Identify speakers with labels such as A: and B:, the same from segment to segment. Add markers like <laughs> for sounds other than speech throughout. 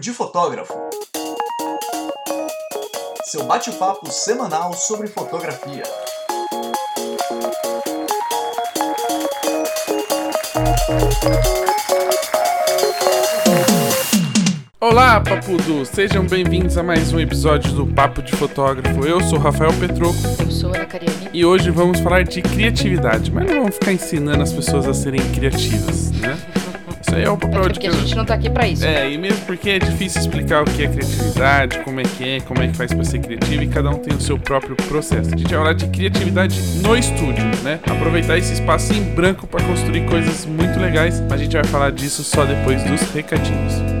A: de Fotógrafo. Seu bate-papo semanal sobre fotografia.
B: Olá, papudo! Sejam bem-vindos a mais um episódio do Papo de Fotógrafo. Eu sou Rafael Petroco
C: Eu sou Ana Cariani.
B: e hoje vamos falar de criatividade, mas não vamos ficar ensinando as pessoas a serem criativas, né? Isso aí é o papel de
C: Porque a gente não tá aqui pra isso.
B: É, e mesmo porque é difícil explicar o que é criatividade, como é que é, como é que faz pra ser criativo, e cada um tem o seu próprio processo. A gente vai falar de criatividade no estúdio, né? Aproveitar esse espaço em branco para construir coisas muito legais, mas a gente vai falar disso só depois dos recadinhos.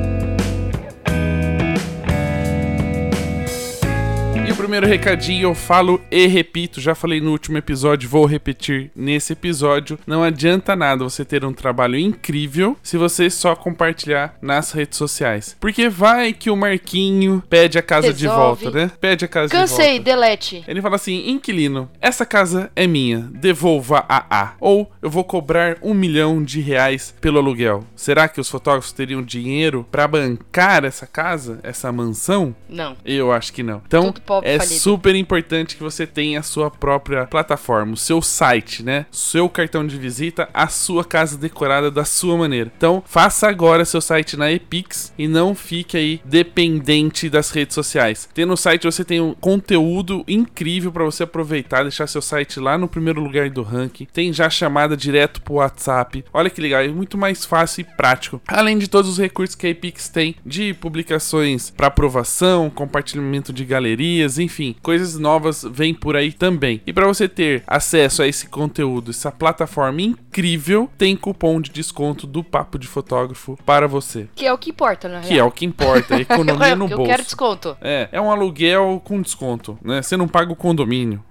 B: Primeiro recadinho eu falo e repito, já falei no último episódio, vou repetir nesse episódio. Não adianta nada você ter um trabalho incrível se você só compartilhar nas redes sociais. Porque vai que o Marquinho pede a casa de
C: Resolve.
B: volta, né? Pede a casa
C: Cansei,
B: de volta.
C: delete.
B: Ele fala assim: inquilino, essa casa é minha, devolva a A. Ou eu vou cobrar um milhão de reais pelo aluguel. Será que os fotógrafos teriam dinheiro pra bancar essa casa, essa mansão?
C: Não.
B: Eu acho que não. Então, é
C: falido.
B: super importante que você tenha a sua própria plataforma, o seu site, né? Seu cartão de visita, a sua casa decorada da sua maneira. Então, faça agora seu site na Epix e não fique aí dependente das redes sociais. Tendo no site você tem um conteúdo incrível para você aproveitar, deixar seu site lá no primeiro lugar do ranking. Tem já chamada direto pro WhatsApp. Olha que legal, é muito mais fácil e prático. Além de todos os recursos que a Epix tem de publicações para aprovação, compartilhamento de galerias, enfim, coisas novas vêm por aí também. E para você ter acesso a esse conteúdo, essa plataforma incrível, tem cupom de desconto do Papo de Fotógrafo para você.
C: Que é o que importa, na
B: Que é o que importa, <laughs> economia no
C: eu
B: bolso.
C: quero desconto.
B: É, é um aluguel com desconto, né? Você não paga o condomínio. <laughs>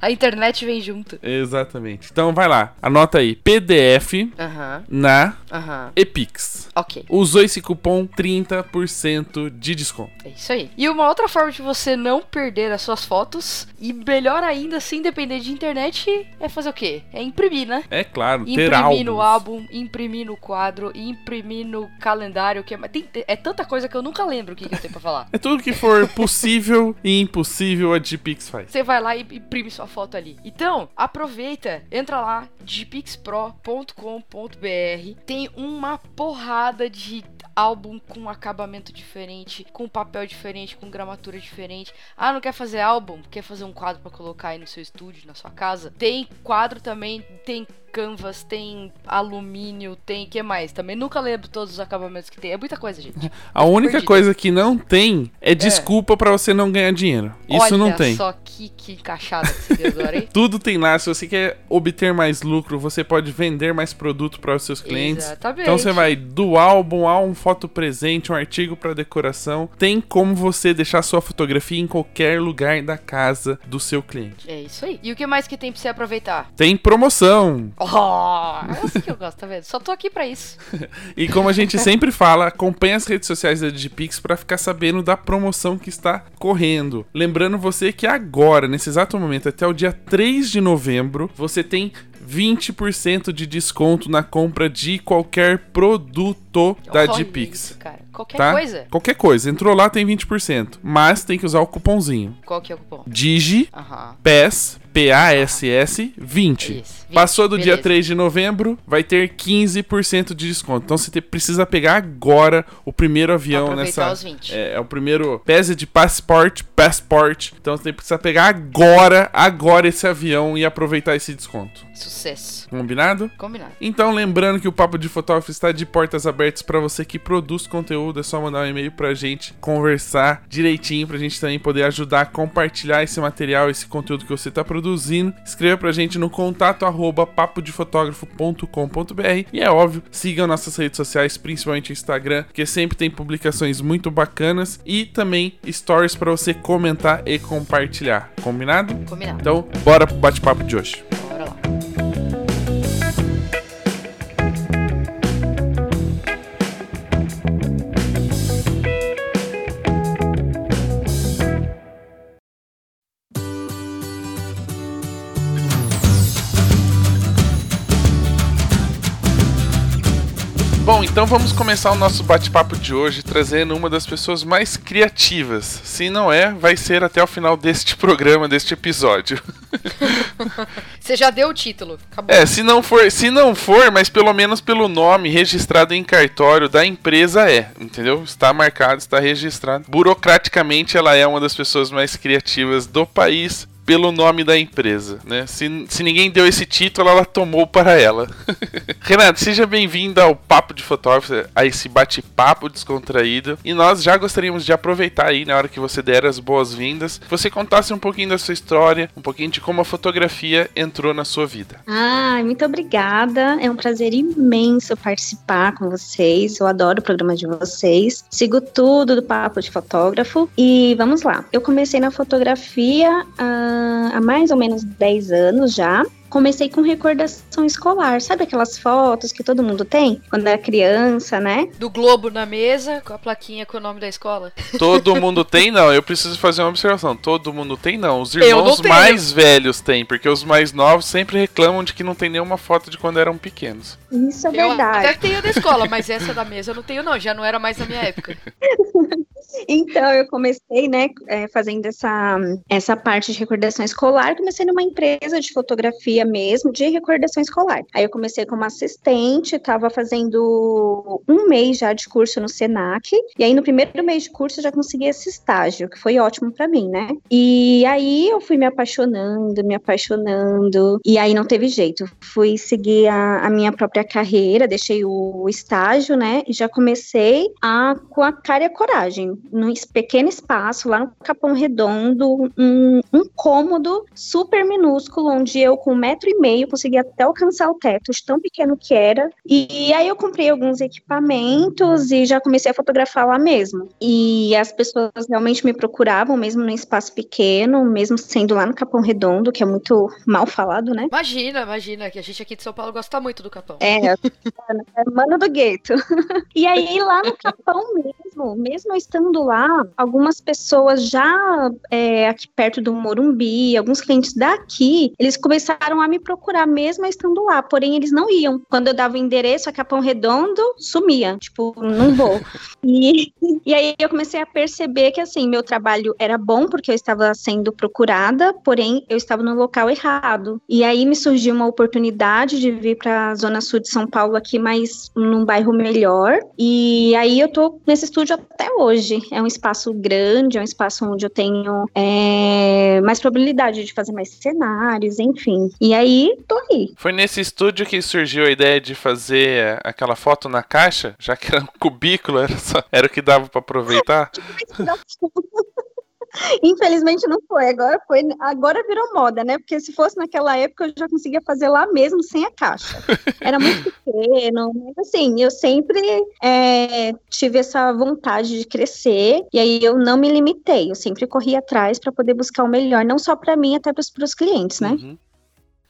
C: A internet vem junto.
B: Exatamente. Então vai lá, anota aí, PDF
C: Aham,
B: na
C: aham.
B: Epix.
C: Ok.
B: Usou esse cupom 30% de desconto.
C: É isso aí. E uma outra forma de você não perder as suas fotos, e melhor ainda, sem depender de internet, é fazer o quê? É imprimir, né?
B: É claro, ter
C: Imprimir no álbum, imprimir no quadro, imprimir no calendário, que é, tem- é tanta coisa que eu nunca lembro o que, que eu tenho pra falar. <laughs>
B: É tudo que for possível e impossível a Gpix faz.
C: Você vai lá e imprime sua foto ali. Então, aproveita, entra lá, digipixpro.com.br. Tem uma porrada de álbum com acabamento diferente, com papel diferente, com gramatura diferente. Ah, não quer fazer álbum? Quer fazer um quadro pra colocar aí no seu estúdio, na sua casa? Tem quadro também, tem canvas, tem alumínio, tem que mais? Também nunca lembro todos os acabamentos que tem. É muita coisa, gente. <laughs>
B: A única
C: perdido.
B: coisa que não tem é desculpa pra você não ganhar dinheiro. Isso
C: Olha
B: não tem.
C: só que, que encaixada que você deu agora, hein? <laughs>
B: Tudo tem lá. Se você quer obter mais lucro, você pode vender mais produto para os seus clientes.
C: Exatamente.
B: Então você vai do álbum a um foto presente, um artigo para decoração. Tem como você deixar sua fotografia em qualquer lugar da casa do seu cliente.
C: É isso aí. E o que mais que tem pra você aproveitar?
B: Tem promoção.
C: Oh, <laughs> é assim que eu gosto, tá vendo? Só tô aqui pra isso. <laughs>
B: E como a gente sempre fala, acompanhe as redes sociais da Digipix para ficar sabendo da promoção que está correndo. Lembrando você que agora, nesse exato momento, até o dia 3 de novembro, você tem 20% de desconto na compra de qualquer produto da Digipix.
C: Qualquer
B: Tá?
C: coisa.
B: Qualquer coisa. Entrou lá, tem 20%. Mas tem que usar o cupomzinho.
C: Qual que é o cupom?
B: Digi. PES, P-A-S-S, 20.
C: Isso, 20,
B: Passou do dia
C: beleza.
B: 3 de novembro, vai ter 15% de desconto. Então você te- precisa pegar agora o primeiro avião
C: Aproveitar
B: nessa.
C: os 20.
B: É, é o primeiro. Pese de passport, passport. Então você precisa pegar agora, agora esse avião e aproveitar esse desconto.
C: Sucesso.
B: Combinado?
C: Combinado.
B: Então, lembrando que o Papo de Fotógrafo está de portas abertas para você que produz conteúdo. É só mandar um e-mail pra gente conversar direitinho pra gente também poder ajudar a compartilhar esse material, esse conteúdo que você está produzindo. Escreva pra gente no contato arroba papodefotografo.com.br e é óbvio, sigam nossas redes sociais, principalmente o Instagram, que sempre tem publicações muito bacanas e também stories para você comentar e compartilhar. Combinado?
C: Combinado.
B: Então, bora pro bate-papo de hoje.
C: Bora lá.
B: Então vamos começar o nosso bate-papo de hoje trazendo uma das pessoas mais criativas. Se não é, vai ser até o final deste <laughs> programa, deste episódio. <laughs>
C: Você já deu o título. Acabou.
B: É, se não for, se não for, mas pelo menos pelo nome registrado em cartório da empresa é, entendeu? Está marcado, está registrado. Burocraticamente ela é uma das pessoas mais criativas do país pelo nome da empresa, né? Se, se ninguém deu esse título, ela tomou para ela. <laughs> Renato, seja bem-vindo ao Papo de Fotógrafo, a esse bate-papo descontraído. E nós já gostaríamos de aproveitar aí, na hora que você der as boas-vindas, você contasse um pouquinho da sua história, um pouquinho de como a fotografia entrou na sua vida.
D: Ah, muito obrigada. É um prazer imenso participar com vocês. Eu adoro o programa de vocês. Sigo tudo do Papo de Fotógrafo. E vamos lá. Eu comecei na fotografia. Uh, há mais ou menos 10 anos já comecei com recordação escolar. Sabe aquelas fotos que todo mundo tem quando era criança, né?
C: Do globo na mesa, com a plaquinha com o nome da escola.
B: Todo mundo tem, não. Eu preciso fazer uma observação. Todo mundo tem, não. Os irmãos mais velhos têm, porque os mais novos sempre reclamam de que não tem nenhuma foto de quando eram pequenos.
D: Isso é verdade.
C: Eu até tenho da escola, mas essa da mesa eu não tenho, não. Já não era mais na minha época. <laughs>
D: Então, eu comecei, né, é, fazendo essa, essa parte de recordação escolar, comecei numa empresa de fotografia mesmo, de recordação escolar. Aí eu comecei como assistente, estava fazendo um mês já de curso no Senac, e aí no primeiro mês de curso eu já consegui esse estágio, que foi ótimo para mim, né? E aí eu fui me apaixonando, me apaixonando, e aí não teve jeito. Fui seguir a, a minha própria carreira, deixei o estágio, né, e já comecei a, com a cara e a coragem num pequeno espaço, lá no Capão Redondo, um, um cômodo super minúsculo, onde eu, com um metro e meio, conseguia até alcançar o teto, de tão pequeno que era. E, aí eu comprei alguns equipamentos e já comecei a fotografar lá mesmo. E as pessoas realmente me procuravam, mesmo num espaço pequeno, mesmo sendo lá no Capão Redondo, que é muito mal falado, né?
C: Imagina, imagina, que a gente aqui de São Paulo gosta muito do Capão.
D: É, é mano do gueto. <laughs> E aí, lá no Capão mesmo, mesmo estando lá, algumas pessoas já é, aqui perto do Morumbi, alguns clientes daqui, eles começaram a me procurar mesmo estando lá, porém eles não iam. Quando eu dava o endereço a Capão Redondo, sumia, tipo, não vou. <laughs> e, e aí eu comecei a perceber que, assim, meu trabalho era bom porque eu estava sendo procurada, porém eu estava no local errado. E aí me surgiu uma oportunidade de vir para a Zona Sul de São Paulo aqui, mas num bairro melhor. E aí eu tô nesse estúdio até hoje. É um espaço grande, é um espaço onde eu tenho é, mais probabilidade de fazer mais cenários, enfim. E aí, tô aí.
B: Foi nesse estúdio que surgiu a ideia de fazer aquela foto na caixa, já que era um cubículo, era, só, era o que dava para aproveitar? <laughs>
D: Infelizmente não foi. Agora foi, agora virou moda, né? Porque se fosse naquela época eu já conseguia fazer lá mesmo sem a caixa. Era muito <laughs> pequeno, mas assim, eu sempre é, tive essa vontade de crescer e aí eu não me limitei. Eu sempre corri atrás para poder buscar o melhor, não só para mim, até para os clientes, né? Uhum.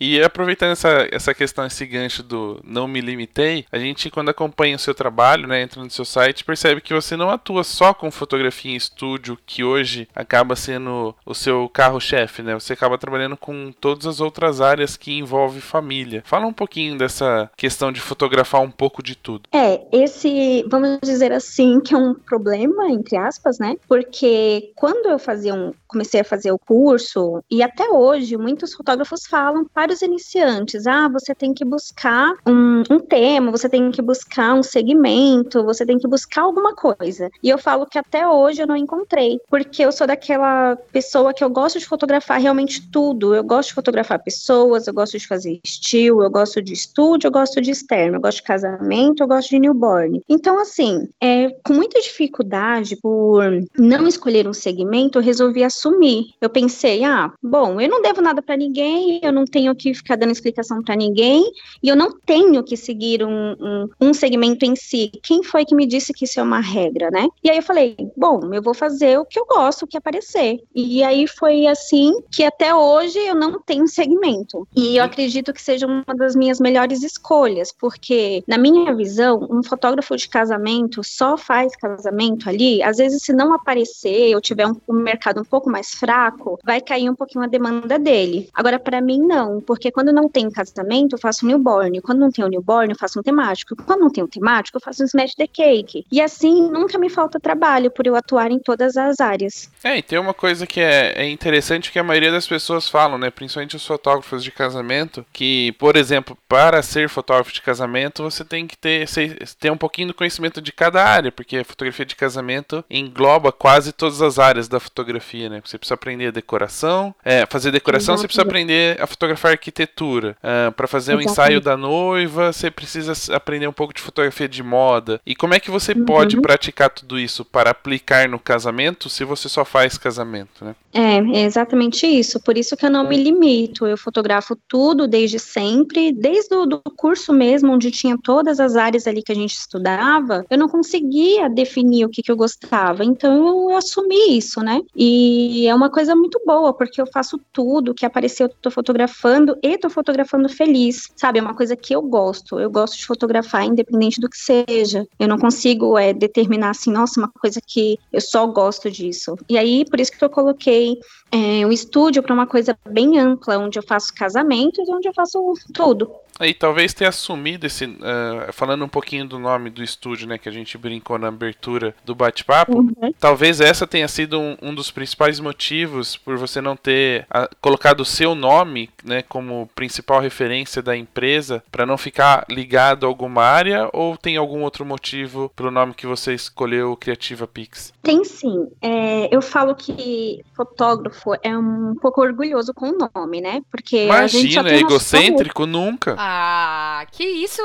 B: E aproveitando essa, essa questão, esse gancho do não me limitei, a gente, quando acompanha o seu trabalho, né, entra no seu site, percebe que você não atua só com fotografia em estúdio, que hoje acaba sendo o seu carro-chefe, né? Você acaba trabalhando com todas as outras áreas que envolvem família. Fala um pouquinho dessa questão de fotografar um pouco de tudo.
D: É, esse, vamos dizer assim, que é um problema, entre aspas, né? Porque quando eu fazia um, comecei a fazer o curso, e até hoje, muitos fotógrafos falam para os iniciantes, ah, você tem que buscar um, um tema, você tem que buscar um segmento, você tem que buscar alguma coisa. E eu falo que até hoje eu não encontrei, porque eu sou daquela pessoa que eu gosto de fotografar realmente tudo. Eu gosto de fotografar pessoas, eu gosto de fazer estilo, eu gosto de estúdio, eu gosto de externo, eu gosto de casamento, eu gosto de newborn. Então, assim, é, com muita dificuldade por não escolher um segmento, eu resolvi assumir. Eu pensei, ah, bom, eu não devo nada para ninguém, eu não tenho que ficar dando explicação para ninguém e eu não tenho que seguir um, um, um, segmento em si. Quem foi que me disse que isso é uma regra, né? E aí eu falei, bom, eu vou fazer o que eu gosto, o que aparecer. E aí foi assim que até hoje eu não tenho segmento. E eu acredito que seja uma das minhas melhores escolhas, porque na minha visão, um fotógrafo de casamento só faz casamento ali, às vezes se não aparecer ou tiver um, um mercado um pouco mais fraco, vai cair um pouquinho a demanda dele. Agora para mim não porque quando não tem casamento, eu faço newborn. Quando não tem o newborn, eu faço um temático. Quando não tem um temático, eu faço um smash the cake. E assim, nunca me falta trabalho por eu atuar em todas as áreas.
B: É, e tem uma coisa que é, é interessante que a maioria das pessoas falam, né? Principalmente os fotógrafos de casamento, que, por exemplo, para ser fotógrafo de casamento, você tem que ter, ter um pouquinho do conhecimento de cada área, porque a fotografia de casamento engloba quase todas as áreas da fotografia, né? Você precisa aprender a decoração, é, fazer decoração, você precisa aprender a fotografar arquitetura. Uh, ah, para fazer o um ensaio da noiva, você precisa aprender um pouco de fotografia de moda. E como é que você uhum. pode praticar tudo isso para aplicar no casamento se você só faz casamento, né?
D: É, é exatamente isso. Por isso que eu não me limito. Eu fotografo tudo desde sempre, desde o do curso mesmo, onde tinha todas as áreas ali que a gente estudava, eu não conseguia definir o que, que eu gostava. Então eu assumi isso, né? E é uma coisa muito boa, porque eu faço tudo que apareceu, eu tô fotografando e tô fotografando feliz, sabe? É uma coisa que eu gosto. Eu gosto de fotografar independente do que seja. Eu não consigo é, determinar assim, nossa, uma coisa que eu só gosto disso. E aí, por isso que eu coloquei é, um estúdio para uma coisa bem ampla, onde eu faço casamentos, onde eu faço tudo.
B: E talvez ter assumido esse. Uh, falando um pouquinho do nome do estúdio, né? Que a gente brincou na abertura do bate-papo. Uhum. Talvez essa tenha sido um, um, dos principais motivos por você não ter uh, colocado o seu nome, né? Como principal referência da empresa, para não ficar ligado a alguma área, ou tem algum outro motivo para o nome que você escolheu, Criativa Pix?
D: Tem sim. É, eu falo que fotógrafo é um pouco orgulhoso com o nome, né? Porque
B: Imagina, é egocêntrico nunca.
C: Ah, que isso?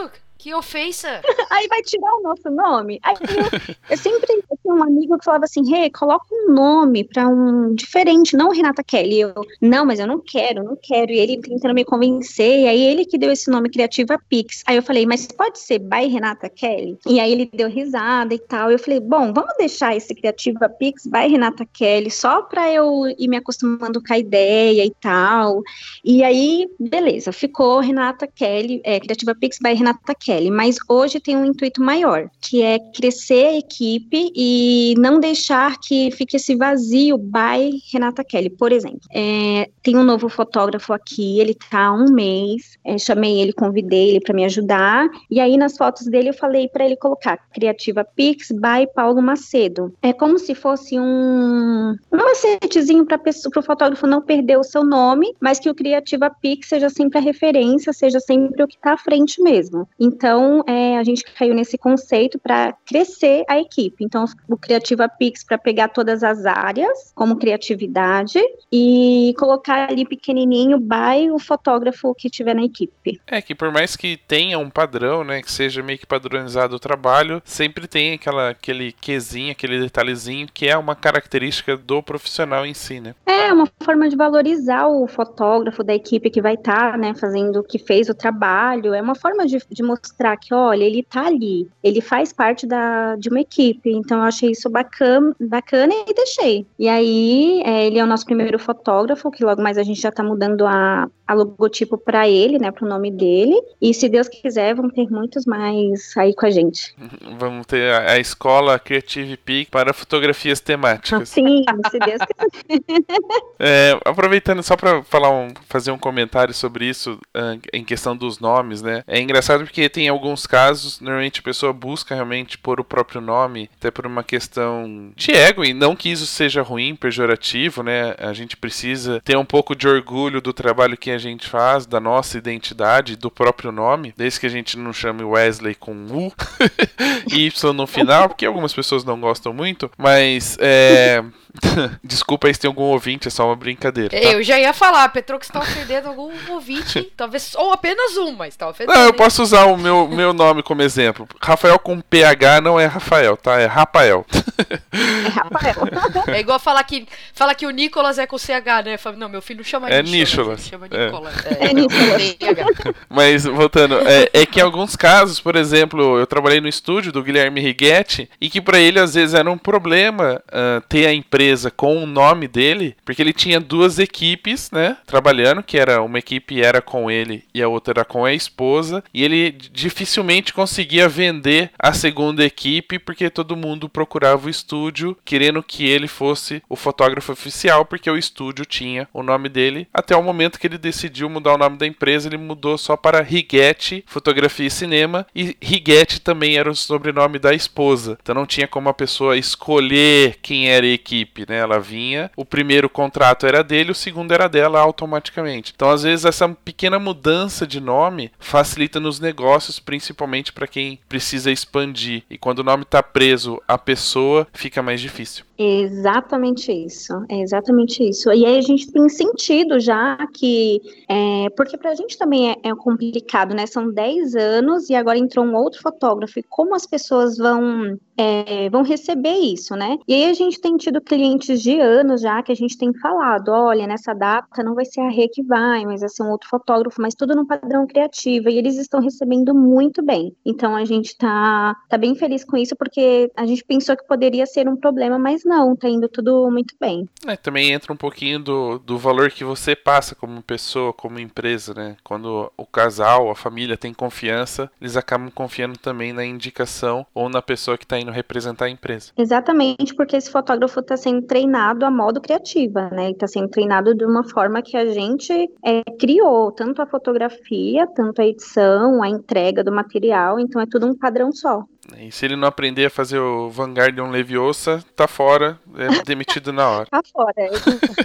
C: Que ofensa! <laughs>
D: Aí vai tirar o nosso nome. Aí eu, eu sempre tinha um amigo que falava assim: Rê, hey, coloca um nome pra um diferente, não Renata Kelly. Eu, não, mas eu não quero, não quero. E ele tentando me convencer. E aí ele que deu esse nome Criativa Pix. Aí eu falei, mas pode ser by Renata Kelly? E aí ele deu risada e tal. Eu falei, bom, vamos deixar esse Criativa Pix by Renata Kelly só pra eu ir me acostumando com a ideia e tal. E aí, beleza, ficou Renata Kelly, é, Criativa Pix by Renata Kelly. Mas hoje tem um intuito maior, que é crescer a equipe e não deixar que fique esse vazio by Renata Kelly. Por exemplo, é, tem um novo fotógrafo aqui, ele tá há um mês, é, chamei ele, convidei ele para me ajudar, e aí nas fotos dele eu falei para ele colocar Criativa Pix by Paulo Macedo. É como se fosse um, um macetezinho para o fotógrafo não perder o seu nome, mas que o Criativa Pix seja sempre a referência, seja sempre o que está à frente mesmo. Então, então, é, a gente caiu nesse conceito para crescer a equipe. Então, o Criativa Pix para pegar todas as áreas, como criatividade, e colocar ali pequenininho by o fotógrafo que tiver na equipe.
B: É que por mais que tenha um padrão, né, que seja meio que padronizado o trabalho, sempre tem aquela, aquele quesinho, aquele detalhezinho que é uma característica do profissional em si, né?
D: É uma forma de valorizar o fotógrafo da equipe que vai estar, tá, né, fazendo, que fez o trabalho. É uma forma de, de mostrar mostrar que, olha, ele tá ali, ele faz parte da, de uma equipe. Então eu achei isso bacana, bacana e deixei. E aí, é, ele é o nosso primeiro fotógrafo, que logo mais a gente já tá mudando a, a logotipo para ele, né, pro nome dele. E se Deus quiser, vão ter muitos mais aí com a gente. <laughs>
B: Vamos ter a, a escola Creative Peak para fotografias temáticas.
D: Sim, se Deus quiser. <laughs>
B: é, aproveitando só para falar um, fazer um comentário sobre isso uh, em questão dos nomes, né? É engraçado porque tem alguns casos, normalmente a pessoa busca realmente pôr o próprio nome, até por uma questão de ego, e não que isso seja ruim, pejorativo, né? A gente precisa ter um pouco de orgulho do trabalho que a gente faz, da nossa identidade, do próprio nome, desde que a gente não chame Wesley com U e <laughs> Y no final, porque algumas pessoas não gostam muito, mas é. <laughs> Desculpa aí se tem algum ouvinte, é só uma brincadeira. Tá?
C: Eu já ia falar, Petro, que está ofendendo algum ouvinte, <laughs> talvez, ou apenas um, mas tá ofendendo.
B: Não, eu posso usar o meu, meu nome como exemplo. Rafael com PH não é Rafael, tá? É Rafael.
C: É Rafael. <laughs> É igual falar que, falar que o Nicolas é com CH, né? Não, meu filho chama
B: é Nicolas. Chama Nicolas. É, é, é Nicolas. Mas, voltando, é, é, que em alguns casos, por exemplo, eu trabalhei no estúdio do Guilherme Righetti e que para ele às vezes era um problema uh, ter a empresa empresa com o nome dele, porque ele tinha duas equipes, né, trabalhando, que era uma equipe era com ele e a outra era com a esposa, e ele dificilmente conseguia vender a segunda equipe porque todo mundo procurava o estúdio querendo que ele fosse o fotógrafo oficial, porque o estúdio tinha o nome dele. Até o momento que ele decidiu mudar o nome da empresa, ele mudou só para Righetti Fotografia e Cinema. E Righetti também era o sobrenome da esposa. Então não tinha como a pessoa escolher quem era a equipe, né? Ela vinha, o primeiro contrato era dele, o segundo era dela automaticamente. Então às vezes essa pequena mudança de nome facilita nos negócios, principalmente para quem precisa expandir. E quando o nome está preso à pessoa, fica mais difícil.
D: Exatamente isso, é exatamente isso. E aí a gente tem sentido já que, é, porque para a gente também é, é, complicado, né? São 10 anos e agora entrou um outro fotógrafo, e como as pessoas vão, é, vão receber isso, né? E aí a gente tem tido clientes de anos já que a gente tem falado: olha, nessa data não vai ser a Rê que vai, mas vai ser um outro fotógrafo, mas tudo no padrão criativo, e eles estão recebendo muito bem. Então a gente tá, tá bem feliz com isso, porque a gente pensou que poderia ser um problema, mas não, tá indo tudo muito bem.
B: É, também entra um pouquinho do, do valor que você passa como pessoa, como empresa, né? Quando o casal, a família tem confiança, eles acabam confiando também na indicação ou na pessoa que está indo representar a empresa.
D: Exatamente, porque esse fotógrafo está sendo treinado a modo criativa, né? Está sendo treinado de uma forma que a gente é, criou, tanto a fotografia, tanto a edição, a entrega do material, então é tudo um padrão só.
B: E se ele não aprender a fazer o Vanguardian Leviosa, tá fora, é demitido na hora. <laughs>
D: tá fora,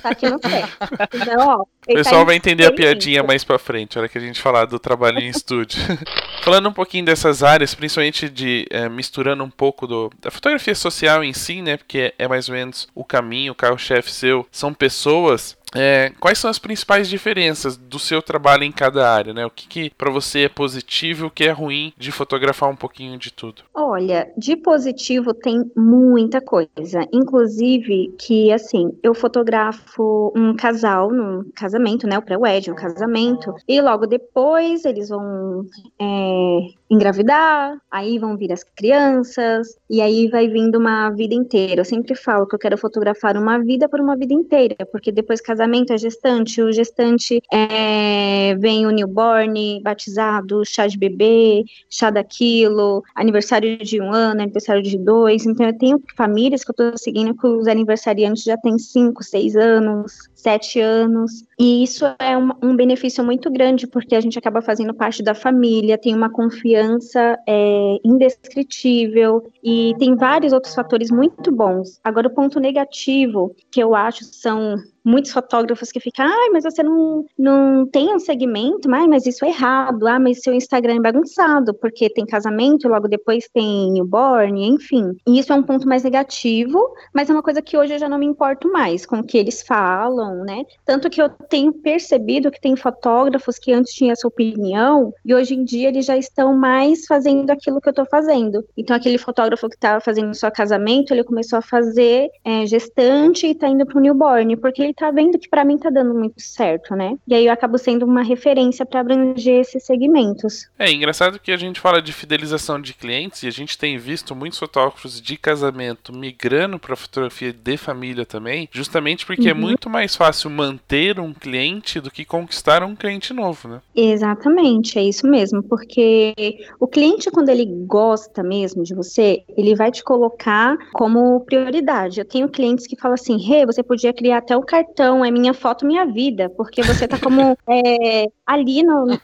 D: tá aqui no pé. Então, ó,
B: o pessoal tá vai entender a piadinha mais pra frente, a hora que a gente falar do trabalho em estúdio. <laughs> Falando um pouquinho dessas áreas, principalmente de é, misturando um pouco do, da fotografia social em si, né? Porque é mais ou menos o caminho, o carro-chefe seu. São pessoas é, quais são as principais diferenças do seu trabalho em cada área, né? O que, que para você é positivo e o que é ruim de fotografar um pouquinho de tudo?
D: Olha, de positivo tem muita coisa, inclusive que assim eu fotografo um casal num casamento, né? O pré-wedding, um casamento, e logo depois eles vão é, engravidar, aí vão vir as crianças, e aí vai vindo uma vida inteira. Eu sempre falo que eu quero fotografar uma vida por uma vida inteira, porque depois casamento é gestante, o gestante é, vem o newborn, batizado, chá de bebê, chá daquilo, aniversário de um ano, aniversário de dois. Então eu tenho famílias que eu tô seguindo que os aniversariantes já têm cinco, seis anos, sete anos. E isso é um, um, benefício muito grande, porque a gente acaba fazendo parte da família, tem uma confiança é, indescritível e tem vários outros fatores muito bons. Agora, o ponto negativo que eu acho são muitos fotógrafos que ficam, ai, mas você não, não tem um segmento, ai, mas isso é errado, ah, mas seu Instagram é bagunçado, porque tem casamento, logo depois tem newborn, enfim. E isso é um ponto mais negativo, mas é uma coisa que hoje eu já não me importo mais com o que eles falam, né? Tanto que eu tenho percebido que tem fotógrafos que antes tinham essa opinião e hoje em dia eles já estão mais fazendo aquilo que eu tô fazendo. Então, aquele fotógrafo que estava fazendo só casamento, ele começou a fazer é, gestante e tá indo pro newborn, porque ele ele tá vendo que para mim tá dando muito certo, né? E aí eu acabo sendo uma referência para abranger esses segmentos.
B: É engraçado que a gente fala de fidelização de clientes e a gente tem visto muitos fotógrafos de casamento migrando para fotografia de família também, justamente porque é uhum. é muito mais fácil manter um cliente do que conquistar um cliente novo, né?
D: Exatamente, é isso mesmo, porque o cliente quando ele gosta mesmo de você, ele vai te colocar como prioridade. Eu tenho clientes que falam assim: "Rê, hey, você podia criar até o cartão, é minha foto, minha vida, porque você tá como <laughs> é, ali no.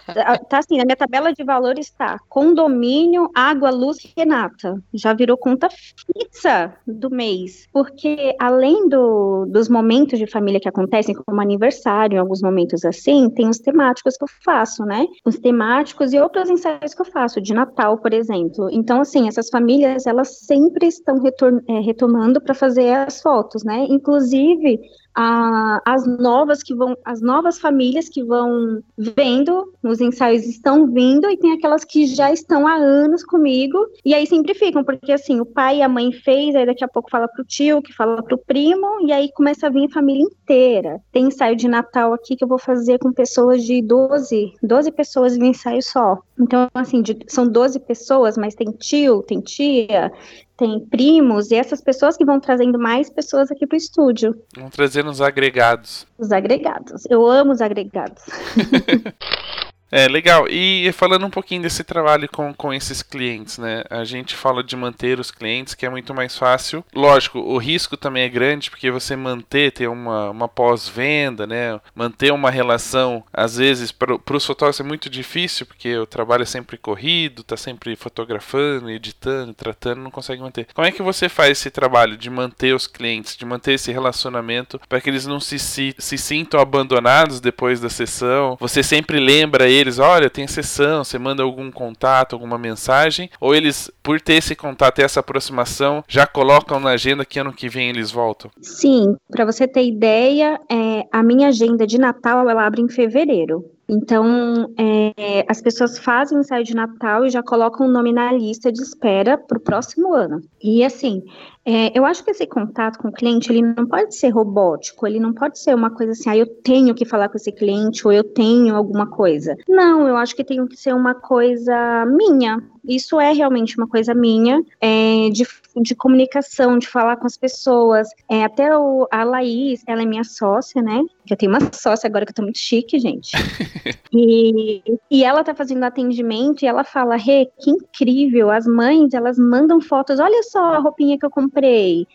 D: Tá assim, na minha tabela de valores está condomínio, água, luz, Renata. Já virou conta fixa do mês. Porque além do, dos momentos de família que acontecem, como aniversário, em alguns momentos assim, tem os temáticos que eu faço, né? Os temáticos e outros ensaios que eu faço, de Natal, por exemplo. Então, assim, essas famílias, elas sempre estão é, retomando para fazer as fotos, né? Inclusive, a, as novas que vão, as novas famílias que vão vendo, os ensaios estão vindo, e tem aquelas que já estão há anos comigo, e aí sempre ficam, porque assim, o pai e a mãe fez, aí daqui a pouco fala pro tio, que fala pro primo, e aí começa a vir a família inteira. Tem ensaio de Natal aqui que eu vou fazer com pessoas de 12, 12 pessoas em ensaio só. Então, assim, de, são 12 pessoas, mas tem tio, tem tia, tem primos, e essas pessoas que vão trazendo mais pessoas aqui para o estúdio.
B: Vão trazendo os agregados.
D: Os agregados. Eu amo os agregados. <laughs>
B: É, legal. E falando um pouquinho desse trabalho com, com esses clientes, né? A gente fala de manter os clientes, que é muito mais fácil. Lógico, o risco também é grande, porque você manter, ter uma, uma pós-venda, né? Manter uma relação, às vezes, para os fotógrafos é muito difícil, porque o trabalho é sempre corrido, tá sempre fotografando, editando, tratando, não consegue manter. Como é que você faz esse trabalho de manter os clientes, de manter esse relacionamento, para que eles não se, se, se sintam abandonados depois da sessão? Você sempre lembra eles, olha, tem sessão, você manda algum contato, alguma mensagem, ou eles, por ter esse contato e essa aproximação, já colocam na agenda que ano que vem eles voltam?
D: Sim, para você ter ideia, é, a minha agenda de Natal ela abre em fevereiro. Então, é, as pessoas fazem ensaio de Natal e já colocam o nome na lista de espera para o próximo ano. E assim, é, eu acho que esse contato com o cliente, ele não pode ser robótico, ele não pode ser uma coisa assim, ah, eu tenho que falar com esse cliente ou eu tenho alguma coisa. Não, eu acho que tem que ser uma coisa minha. Isso é realmente uma coisa minha, é, de, de comunicação, de falar com as pessoas. É, até o, a Laís, ela é minha sócia, né? Eu tenho uma sócia agora que eu tô muito chique, gente. <laughs> e, e ela tá fazendo atendimento e ela fala, Rê, que incrível, as mães, elas mandam fotos, olha só a roupinha que eu comprei,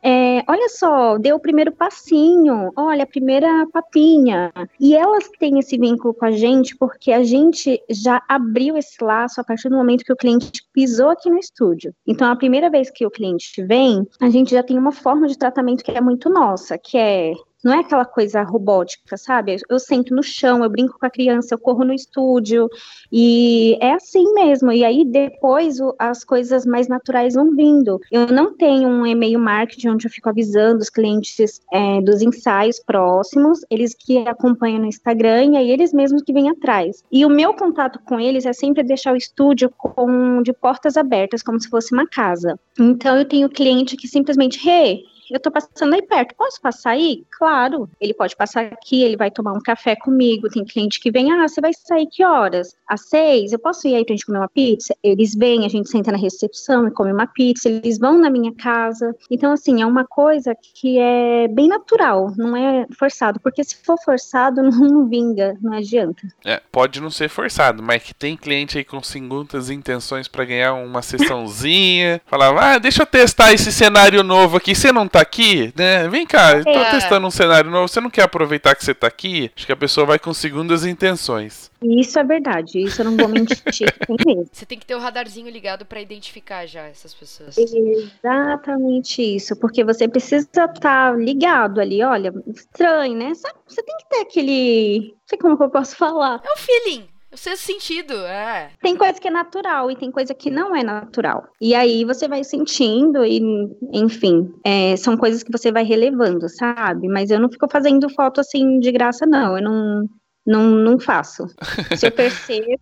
D: é, olha só, deu o primeiro passinho, olha, a primeira papinha. E elas têm esse vínculo com a gente porque a gente já abriu esse laço a partir do momento que o cliente pisou aqui no estúdio. Então, a primeira vez que o cliente vem, a gente já tem uma forma de tratamento que é muito nossa, que é não é aquela coisa robótica, sabe? Eu sento no chão, eu brinco com a criança, eu corro no estúdio, e é assim mesmo. E aí depois o, as coisas mais naturais vão vindo. Eu não tenho um e-mail marketing onde eu fico avisando os clientes é, dos ensaios próximos, eles que acompanham no Instagram, e aí eles mesmos que vêm atrás. E o meu contato com eles é sempre deixar o estúdio com de portas abertas, como se fosse uma casa. Então eu tenho cliente que simplesmente, hey, eu tô passando aí perto, posso passar aí? Claro, ele pode passar aqui, ele vai tomar um café comigo. Tem cliente que vem, ah, você vai sair que horas? Às seis? Eu posso ir aí pra gente comer uma pizza? Eles vêm, a gente senta na recepção e come uma pizza, eles vão na minha casa. Então, assim, é uma coisa que é bem natural, não é forçado, porque se for forçado, <laughs> não vinga, não adianta.
B: É, pode não ser forçado, mas que tem cliente aí com segundas intenções para ganhar uma sessãozinha, falava, ah, deixa eu testar esse cenário novo aqui, você não tá aqui, né? Vem cá, eu tô é. testando um cenário novo, você não quer aproveitar que você tá aqui? Acho que a pessoa vai com segundas intenções.
D: Isso é verdade, isso eu não vou mentir. <laughs>
C: Você tem que ter o radarzinho ligado para identificar já essas pessoas.
D: Exatamente isso, porque você precisa estar tá ligado ali, olha, estranho, né? Você tem que ter aquele. Não sei como eu posso falar.
C: É o feeling. O sexto sentido, é.
D: Tem coisa que é natural e tem coisa que não é natural. E aí você vai sentindo e, enfim, é, são coisas que você vai relevando, sabe? Mas eu não fico fazendo foto assim de graça, não. Eu não, não, não faço. Se eu <laughs> percebo,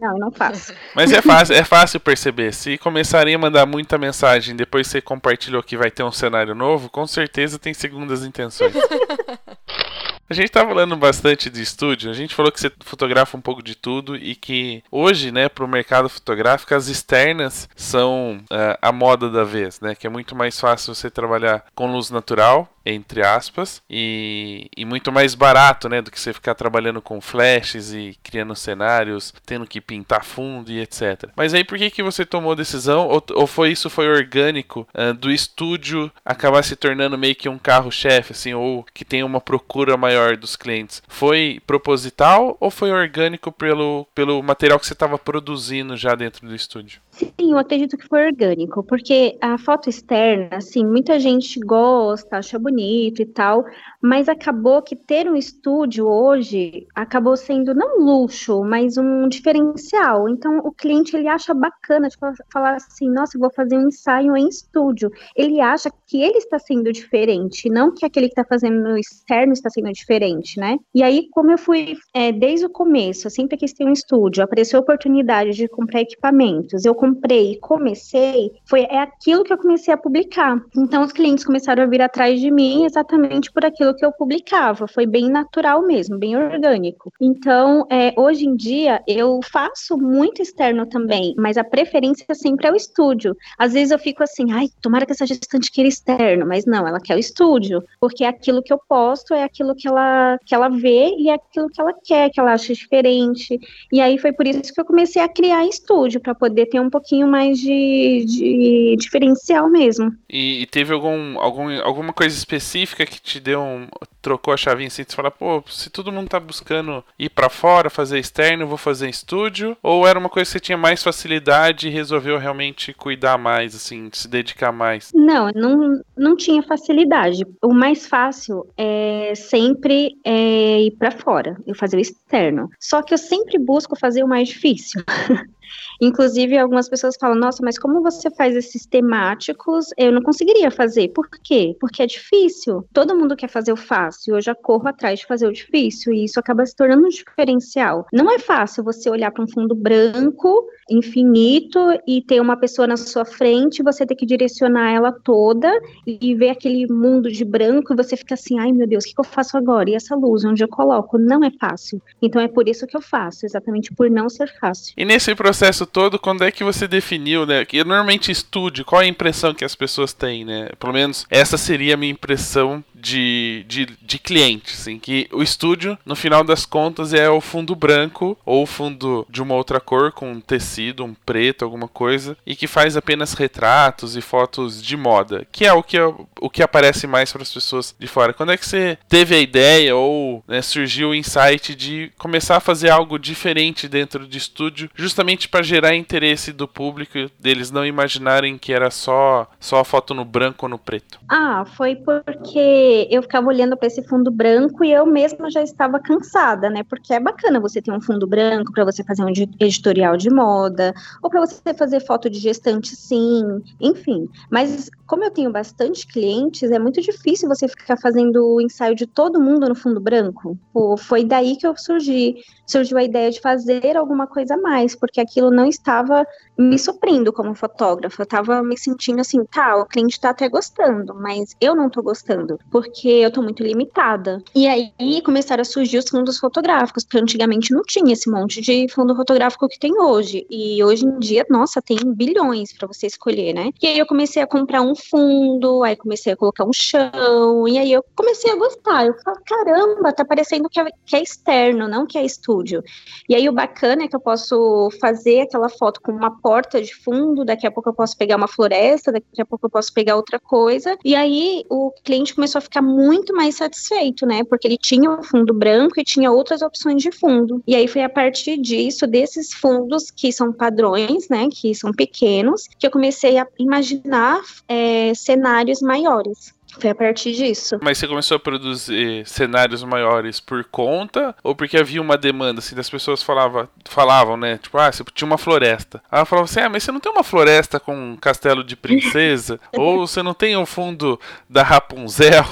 D: não, não faço.
B: Mas é fácil, é fácil perceber. Se começarem a mandar muita mensagem, depois você compartilhou que vai ter um cenário novo, com certeza tem segundas intenções. <laughs> A gente tá falando bastante de estúdio, a gente falou que você fotografa um pouco de tudo e que hoje, né, pro mercado fotográfico, as externas são uh, a moda da vez, né? Que é muito mais fácil você trabalhar com luz natural, entre aspas, e, e, muito mais barato, né, do que você ficar trabalhando com flashes e criando cenários, tendo que pintar fundo e etc. Mas aí por que que você tomou a decisão, ou, ou foi isso foi orgânico uh, do estúdio acabar se tornando meio que um carro-chefe, assim, ou que tem uma procura maior dos clientes? Foi proposital ou foi orgânico pelo, pelo material que você estava produzindo já dentro do estúdio?
D: Sim, eu acredito que foi orgânico, porque a foto externa, assim, muita gente gosta, acha bonito e tal, mas acabou que ter um estúdio hoje acabou sendo não luxo, mas um diferencial. Então, o cliente ele acha bacana de falar assim: nossa, vou fazer um ensaio em estúdio. Ele acha que ele está sendo diferente, não que aquele que está fazendo no externo está sendo diferente, né? E aí, como eu fui é, desde o começo, sempre quis ter um estúdio, apareceu a oportunidade de comprar equipamentos, eu comprei, comecei, foi é aquilo que eu comecei a publicar. Então os clientes começaram a vir atrás de mim exatamente por aquilo que eu publicava. Foi bem natural mesmo, bem orgânico. Então, é, hoje em dia eu faço muito externo também, mas a preferência sempre é o estúdio. Às vezes eu fico assim, ai, tomara que essa gestante queira externo, mas não, ela quer o estúdio, porque aquilo que eu posto é aquilo que ela que ela vê e é aquilo que ela quer, que ela acha diferente. E aí foi por isso que eu comecei a criar estúdio para poder ter um pouquinho mais de, de diferencial mesmo.
B: E, e, teve algum, algum, alguma coisa específica que te deu um, trocou a chavinha assim, você fala, pô, se todo mundo tá buscando ir para fora, fazer externo, vou fazer estúdio? Ou era uma coisa que você tinha mais facilidade e resolveu realmente cuidar mais, assim, se dedicar mais?
D: Não, não, não tinha facilidade. O mais fácil é sempre é ir para fora, eu fazer o externo. Só que eu sempre busco fazer o mais difícil. <laughs> Inclusive, algumas pessoas falam: Nossa, mas como você faz esses temáticos? Eu não conseguiria fazer. Por quê? Porque é difícil. Todo mundo quer fazer o fácil. Eu já corro atrás de fazer o difícil. E isso acaba se tornando um diferencial. Não é fácil você olhar para um fundo branco, infinito, e ter uma pessoa na sua frente, você ter que direcionar ela toda e ver aquele mundo de branco, e você fica assim: Ai meu Deus, o que eu faço agora? E essa luz, onde eu coloco? Não é fácil. Então é por isso que eu faço, exatamente por não ser fácil.
B: E nesse processo todo, quando é que você definiu, né? Que normalmente estúdio, qual é a impressão que as pessoas têm, né? Pelo menos essa seria a minha impressão de, de, de cliente, assim, que o estúdio, no final das contas, é o fundo branco ou o fundo de uma outra cor, com um tecido, um preto, alguma coisa, e que faz apenas retratos e fotos de moda, que é o que, o que aparece mais para as pessoas de fora. Quando é que você teve a ideia ou né, surgiu o insight de começar a fazer algo diferente dentro de estúdio, justamente para gerar interesse do público, deles não imaginarem que era só, só a foto no branco ou no preto?
D: Ah, foi porque eu ficava olhando para esse fundo branco e eu mesma já estava cansada, né? Porque é bacana você ter um fundo branco para você fazer um editorial de moda, ou para você fazer foto de gestante, sim, enfim. Mas como eu tenho bastante clientes, é muito difícil você ficar fazendo o ensaio de todo mundo no fundo branco. Pô, foi daí que eu surgi, surgiu a ideia de fazer alguma coisa a mais, porque aquilo não estava me suprindo como fotógrafa. Eu estava me sentindo assim, tá, o cliente está até gostando, mas eu não estou gostando. Por porque eu tô muito limitada. E aí começaram a surgir os fundos fotográficos, porque antigamente não tinha esse monte de fundo fotográfico que tem hoje. E hoje em dia, nossa, tem bilhões para você escolher, né? E aí eu comecei a comprar um fundo, aí comecei a colocar um chão, e aí eu comecei a gostar. Eu falo, caramba, tá parecendo que é, que é externo, não que é estúdio. E aí o bacana é que eu posso fazer aquela foto com uma porta de fundo, daqui a pouco eu posso pegar uma floresta, daqui a pouco eu posso pegar outra coisa. E aí o cliente começou a ficar muito mais satisfeito, né? Porque ele tinha o fundo branco e tinha outras opções de fundo. E aí foi a partir disso, desses fundos que são padrões, né? Que são pequenos, que eu comecei a imaginar é, cenários maiores. Foi a partir disso.
B: Mas você começou a produzir cenários maiores por conta ou porque havia uma demanda assim das pessoas falava, falavam, né? Tipo, ah, você tinha uma floresta. Aí ela falava assim: "Ah, mas você não tem uma floresta com um castelo de princesa? <laughs> ou você não tem o um fundo da Rapunzel?"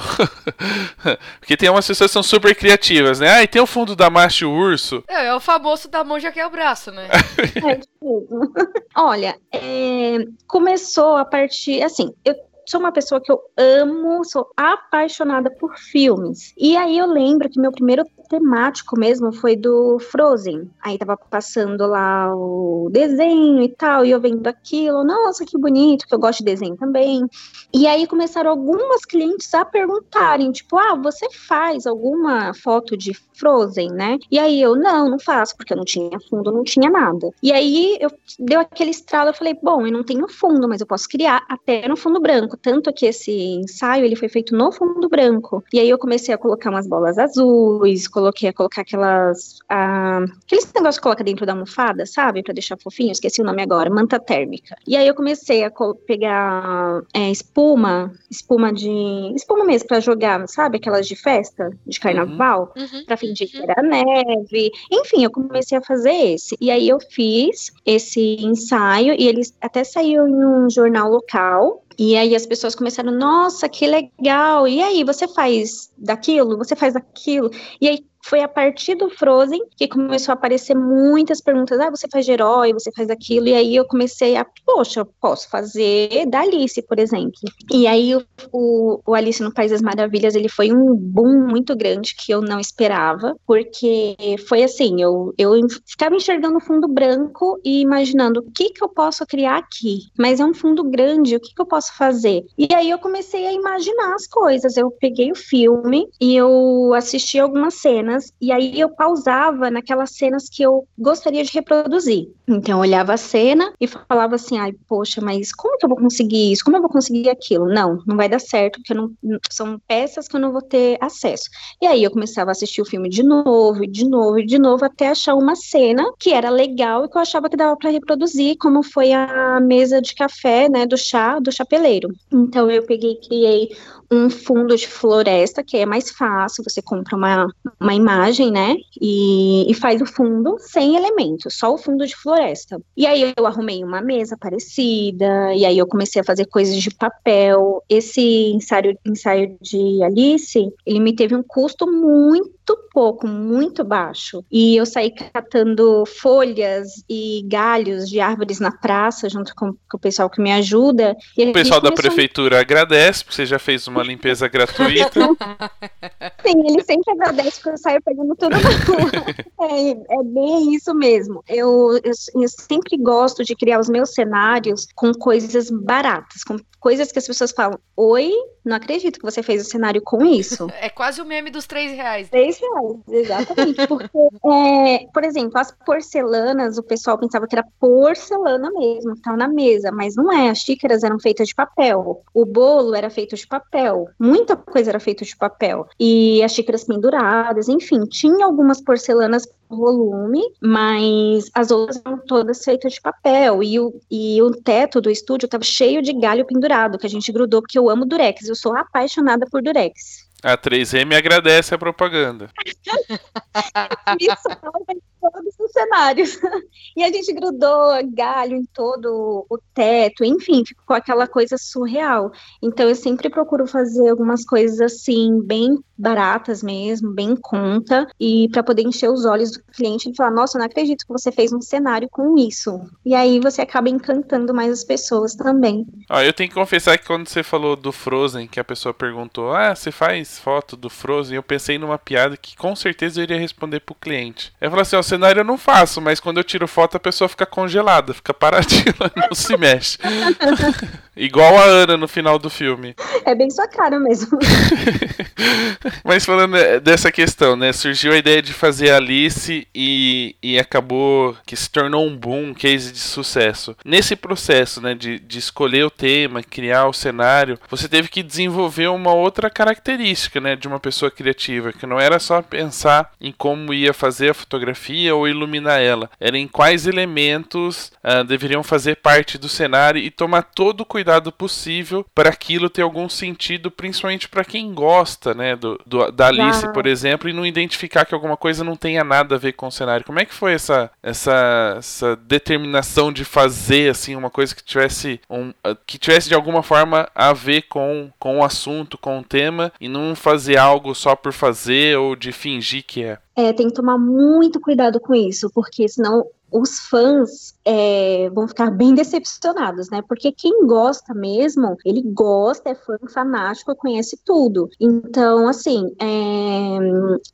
B: <laughs> porque tem umas pessoas que são super criativas, né? Ah, e tem o fundo da Macho Urso.
C: É, é o famoso da mão que é o braço, né? <laughs>
D: é, Olha, é, começou a partir assim, eu sou uma pessoa que eu amo, sou apaixonada por filmes. E aí eu lembro que meu primeiro temático mesmo foi do Frozen. Aí tava passando lá o desenho e tal, e eu vendo aquilo, nossa, que bonito, que eu gosto de desenho também. E aí começaram algumas clientes a perguntarem, tipo, ah, você faz alguma foto de Frozen, né? E aí eu, não, não faço, porque eu não tinha fundo, não tinha nada. E aí eu deu aquele estralo, eu falei, bom, eu não tenho fundo, mas eu posso criar até no fundo branco. Tanto que esse ensaio, ele foi feito no fundo branco. E aí eu comecei a colocar umas bolas azuis, coloquei a colocar aquelas. Ah, aqueles negócios que coloca dentro da almofada, sabe? Pra deixar fofinho, esqueci o nome agora, manta térmica. E aí eu comecei a pegar é, espuma, espuma de. espuma mesmo pra jogar, sabe? Aquelas de festa, de carnaval, uhum. uhum. pra fingir que era neve. Enfim, eu comecei a fazer esse. E aí eu fiz esse ensaio e ele até saiu em um jornal local. E aí as pessoas começaram, nossa, que legal. E aí, você faz daquilo? Você faz aquilo? E aí foi a partir do Frozen que começou a aparecer muitas perguntas. Ah, você faz de herói, você faz aquilo. E aí eu comecei a, poxa, eu posso fazer da Alice, por exemplo. E aí o, o, o Alice no País das Maravilhas, ele foi um boom muito grande que eu não esperava, porque foi assim, eu, eu ficava enxergando o fundo branco e imaginando o que que eu posso criar aqui. Mas é um fundo grande, o que que eu posso fazer? E aí eu comecei a imaginar as coisas. Eu peguei o filme e eu assisti algumas cenas e aí eu pausava naquelas cenas que eu gostaria de reproduzir. Então eu olhava a cena e falava assim: "Ai, poxa, mas como que eu vou conseguir isso? Como eu vou conseguir aquilo?" Não, não vai dar certo, porque não, são peças que eu não vou ter acesso. E aí eu começava a assistir o filme de novo, e de novo, e de novo até achar uma cena que era legal e que eu achava que dava para reproduzir, como foi a mesa de café, né, do chá, do chapeleiro. Então eu peguei e criei um fundo de floresta, que é mais fácil, você compra uma, uma imagem, né, e, e faz o fundo sem elementos, só o fundo de floresta. E aí eu arrumei uma mesa parecida, e aí eu comecei a fazer coisas de papel. Esse ensaio, ensaio de Alice, ele me teve um custo muito pouco, muito baixo. E eu saí catando folhas e galhos de árvores na praça, junto com, com o pessoal que me ajuda.
B: o pessoal da prefeitura a... agradece, porque você já fez uma limpeza <laughs> gratuita.
D: Sim, ele sempre agradece porque eu saio pegando tudo na rua. <laughs> É, é bem isso mesmo. Eu, eu, eu sempre gosto de criar os meus cenários com coisas baratas, com coisas que as pessoas falam: Oi, não acredito que você fez o cenário com isso. <laughs>
C: É quase o meme dos três reais.
D: Três reais, exatamente. Porque, é, por exemplo, as porcelanas, o pessoal pensava que era porcelana mesmo, que estava na mesa, mas não é. As xícaras eram feitas de papel, o bolo era feito de papel, muita coisa era feita de papel. E as xícaras penduradas, enfim, tinha algumas porcelanas volume, mas as outras eram todas feitas de papel. E o, e o teto do estúdio estava cheio de galho pendurado, que a gente grudou, porque eu amo durex. Eu sou apaixonada por durex.
B: A 3M agradece a propaganda. <laughs>
D: Isso todos os cenários. <laughs> E a gente grudou galho em todo o teto, enfim, ficou aquela coisa surreal. Então eu sempre procuro fazer algumas coisas assim, bem baratas mesmo, bem em conta, e para poder encher os olhos do cliente e falar: Nossa, eu não acredito que você fez um cenário com isso. E aí você acaba encantando mais as pessoas também.
B: Ah, eu tenho que confessar que quando você falou do Frozen, que a pessoa perguntou: Ah, você faz foto do Frozen? Eu pensei numa piada que com certeza eu iria responder pro cliente. Eu falei assim: Ó, cenário eu não faço, mas quando eu tiro foto a pessoa fica congelada, fica paradinha, não se mexe. <laughs> Igual a Ana no final do filme.
D: É bem sua cara mesmo. <laughs>
B: mas falando é, dessa questão, né? Surgiu a ideia de fazer Alice e, e acabou que se tornou um boom, um case de sucesso. Nesse processo, né, de, de escolher o tema, criar o cenário, você teve que desenvolver uma outra característica, né, de uma pessoa criativa, que não era só pensar em como ia fazer a fotografia ou iluminar ela. Era em quais elementos uh, deveriam fazer parte do cenário e tomar todo o cuidado possível para aquilo ter algum sentido, principalmente para quem gosta, né, do, do da Alice, ah. por exemplo, e não identificar que alguma coisa não tenha nada a ver com o cenário. Como é que foi essa, essa, essa determinação de fazer assim uma coisa que tivesse um, uh, que tivesse de alguma forma a ver com, com o assunto, com o tema e não fazer algo só por fazer ou de fingir que é?
D: É, tem que tomar muito cuidado com isso, porque senão os fãs é, vão ficar bem decepcionados, né? Porque quem gosta mesmo, ele gosta, é fã fanático, conhece tudo. Então, assim, é,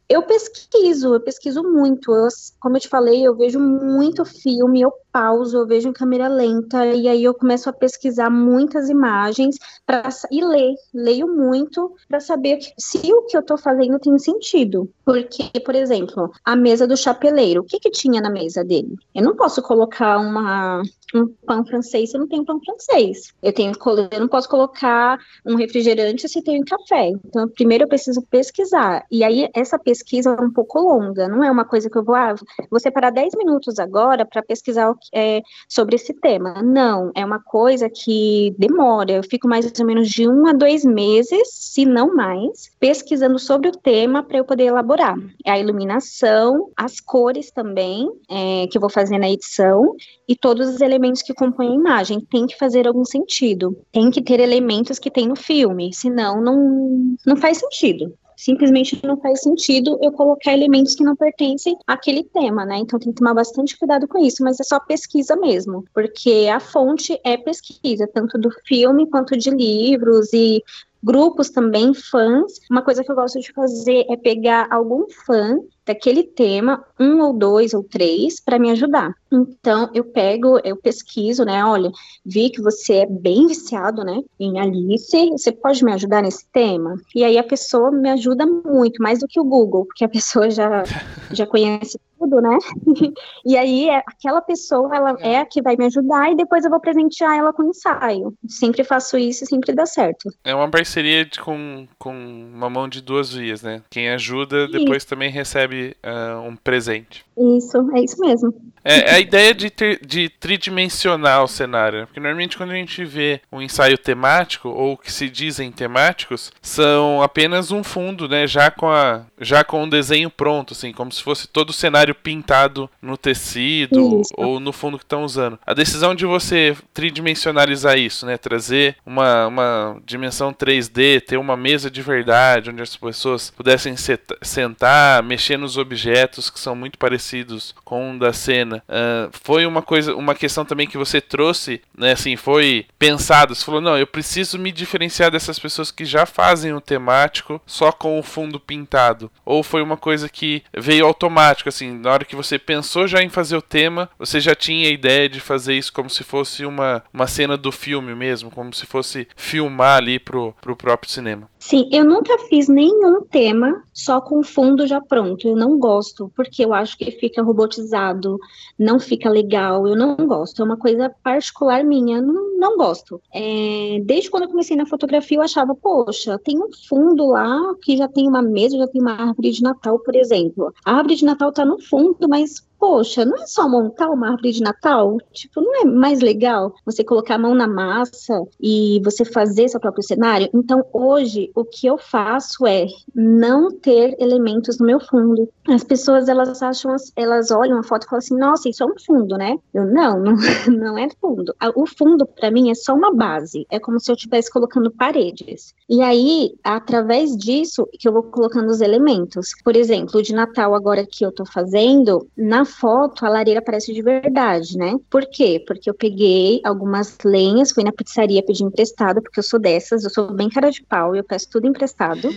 D: eu pesquiso, eu pesquiso muito. Eu, como eu te falei, eu vejo muito filme, eu pauso, eu vejo em câmera lenta e aí eu começo a pesquisar muitas imagens para e ler, leio muito para saber se o que eu estou fazendo tem sentido. Porque, por exemplo, a mesa do chapeleiro, o que que tinha na mesa dele? Eu não posso colocar uma um pão francês se eu não tenho pão francês. Eu tenho eu não posso colocar um refrigerante se tenho café. Então, primeiro eu preciso pesquisar. E aí essa pesquisa é um pouco longa, não é uma coisa que eu vou, ah, vou separar 10 minutos agora para pesquisar é, sobre esse tema. Não, é uma coisa que demora. Eu fico mais ou menos de um a dois meses, se não mais, pesquisando sobre o tema para eu poder elaborar. A iluminação, as cores também, é, que eu vou fazer na edição, e todos os elementos que compõem a imagem. Tem que fazer algum sentido. Tem que ter elementos que tem no filme, senão não, não faz sentido. simplesmente não faz sentido eu colocar elementos que não pertencem àquele tema, né? Então tem que tomar bastante cuidado com isso, mas é só pesquisa mesmo, porque a fonte é pesquisa, tanto do filme quanto de livros e grupos também, fãs. Uma coisa que eu gosto de fazer é pegar algum fã daquele tema, um ou dois ou três, para me ajudar. Então, eu pego, eu pesquiso, né? Olha, vi que você é bem viciado, né? Em Alice, você pode me ajudar nesse tema? E aí a pessoa me ajuda muito, mais do que o Google, porque a pessoa já, <laughs> já conhece tudo, né? <laughs> e aí é, aquela pessoa ela é a que vai me ajudar e depois eu vou presentear ela com ensaio. Sempre faço isso e sempre dá certo.
B: É uma parceria de, com, com uma mão de duas vias, né? Quem ajuda depois também recebe uh, um presente.
D: Isso, é isso mesmo.
B: É, é a ideia de, ter, de tridimensionar o cenário. Né? Porque normalmente quando a gente vê um ensaio temático, ou que se dizem temáticos, são apenas um fundo, né? Já com, a, já com um desenho pronto, assim, como se fosse todo o cenário pintado no tecido isso. ou no fundo que estão usando. A decisão de você tridimensionalizar isso, né? Trazer uma, uma dimensão 3D, ter uma mesa de verdade, onde as pessoas pudessem sentar, mexer nos objetos que são muito parecidos com o da cena. Uh, foi uma coisa, uma questão também que você trouxe, né? Assim, foi pensado. Você falou, não, eu preciso me diferenciar dessas pessoas que já fazem o temático só com o fundo pintado. Ou foi uma coisa que veio automático, assim, na hora que você pensou já em fazer o tema, você já tinha a ideia de fazer isso como se fosse uma, uma cena do filme mesmo, como se fosse filmar ali pro, pro próprio cinema.
D: Sim, eu nunca fiz nenhum tema só com fundo já pronto. Eu não gosto, porque eu acho que fica robotizado, não fica legal. Eu não gosto. É uma coisa particular minha, não, não gosto. É, desde quando eu comecei na fotografia, eu achava, poxa, tem um fundo lá que já tem uma mesa, já tem uma árvore de Natal, por exemplo. A árvore de Natal tá no fundo, mas poxa, não é só montar uma árvore de Natal? Tipo, não é mais legal você colocar a mão na massa e você fazer seu próprio cenário? Então, hoje, o que eu faço é não ter elementos no meu fundo. As pessoas, elas acham, elas olham a foto e falam assim, nossa, isso é um fundo, né? Eu, não, não, <laughs> não é fundo. O fundo, para mim, é só uma base. É como se eu estivesse colocando paredes. E aí, através disso, que eu vou colocando os elementos. Por exemplo, o de Natal agora que eu tô fazendo, na foto a lareira parece de verdade, né? Por quê? Porque eu peguei algumas lenhas, fui na pizzaria pedir emprestado, porque eu sou dessas, eu sou bem cara de pau, eu peço tudo emprestado.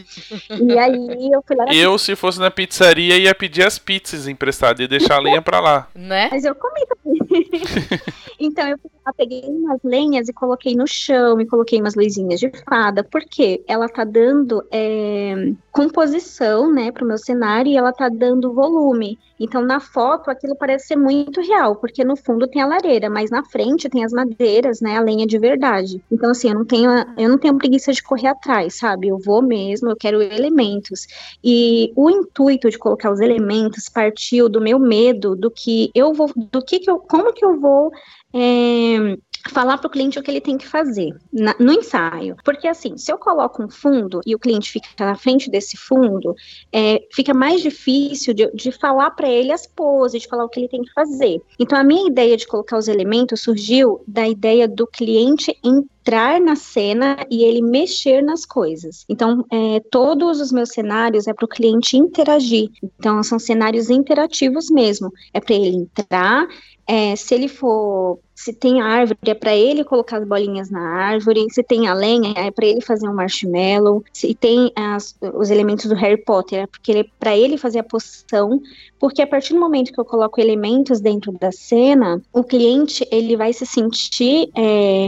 D: e aí eu fui lá.
B: Eu, se fosse na pizzaria, ia pedir as pizzas emprestadas e deixar a lenha pra lá.
C: Né?
D: Mas eu comi também. <laughs> então eu peguei umas lenhas e coloquei no chão, e coloquei umas luzinhas de fada, porque ela tá dando é, composição, né, pro meu cenário e ela tá dando volume. Então, na foto, aquilo parece ser muito real, porque no fundo tem a lareira, mas na frente tem as madeiras, né, a lenha de verdade. Então, assim, eu não tenho, eu não tenho preguiça de correr atrás, sabe? Eu vou mesmo, eu quero elementos. E o intuito de colocar os elementos partiu do meu medo, do que eu vou, do que, que eu, como que eu vou é, falar para o cliente o que ele tem que fazer na, no ensaio. Porque assim, se eu coloco um fundo e o cliente fica na frente desse fundo, é, fica mais difícil de, de falar para ele as poses, de falar o que ele tem que fazer. Então a minha ideia de colocar os elementos surgiu da ideia do cliente entrar na cena e ele mexer nas coisas. Então, é, todos os meus cenários é para o cliente interagir. Então, são cenários interativos mesmo. É para ele entrar, é, se ele for, se tem árvore, é para ele colocar as bolinhas na árvore, se tem a lenha, é para ele fazer um marshmallow, se tem as, os elementos do Harry Potter, é porque ele, para ele fazer a poção, porque a partir do momento que eu coloco elementos dentro da cena, o cliente ele vai se sentir é,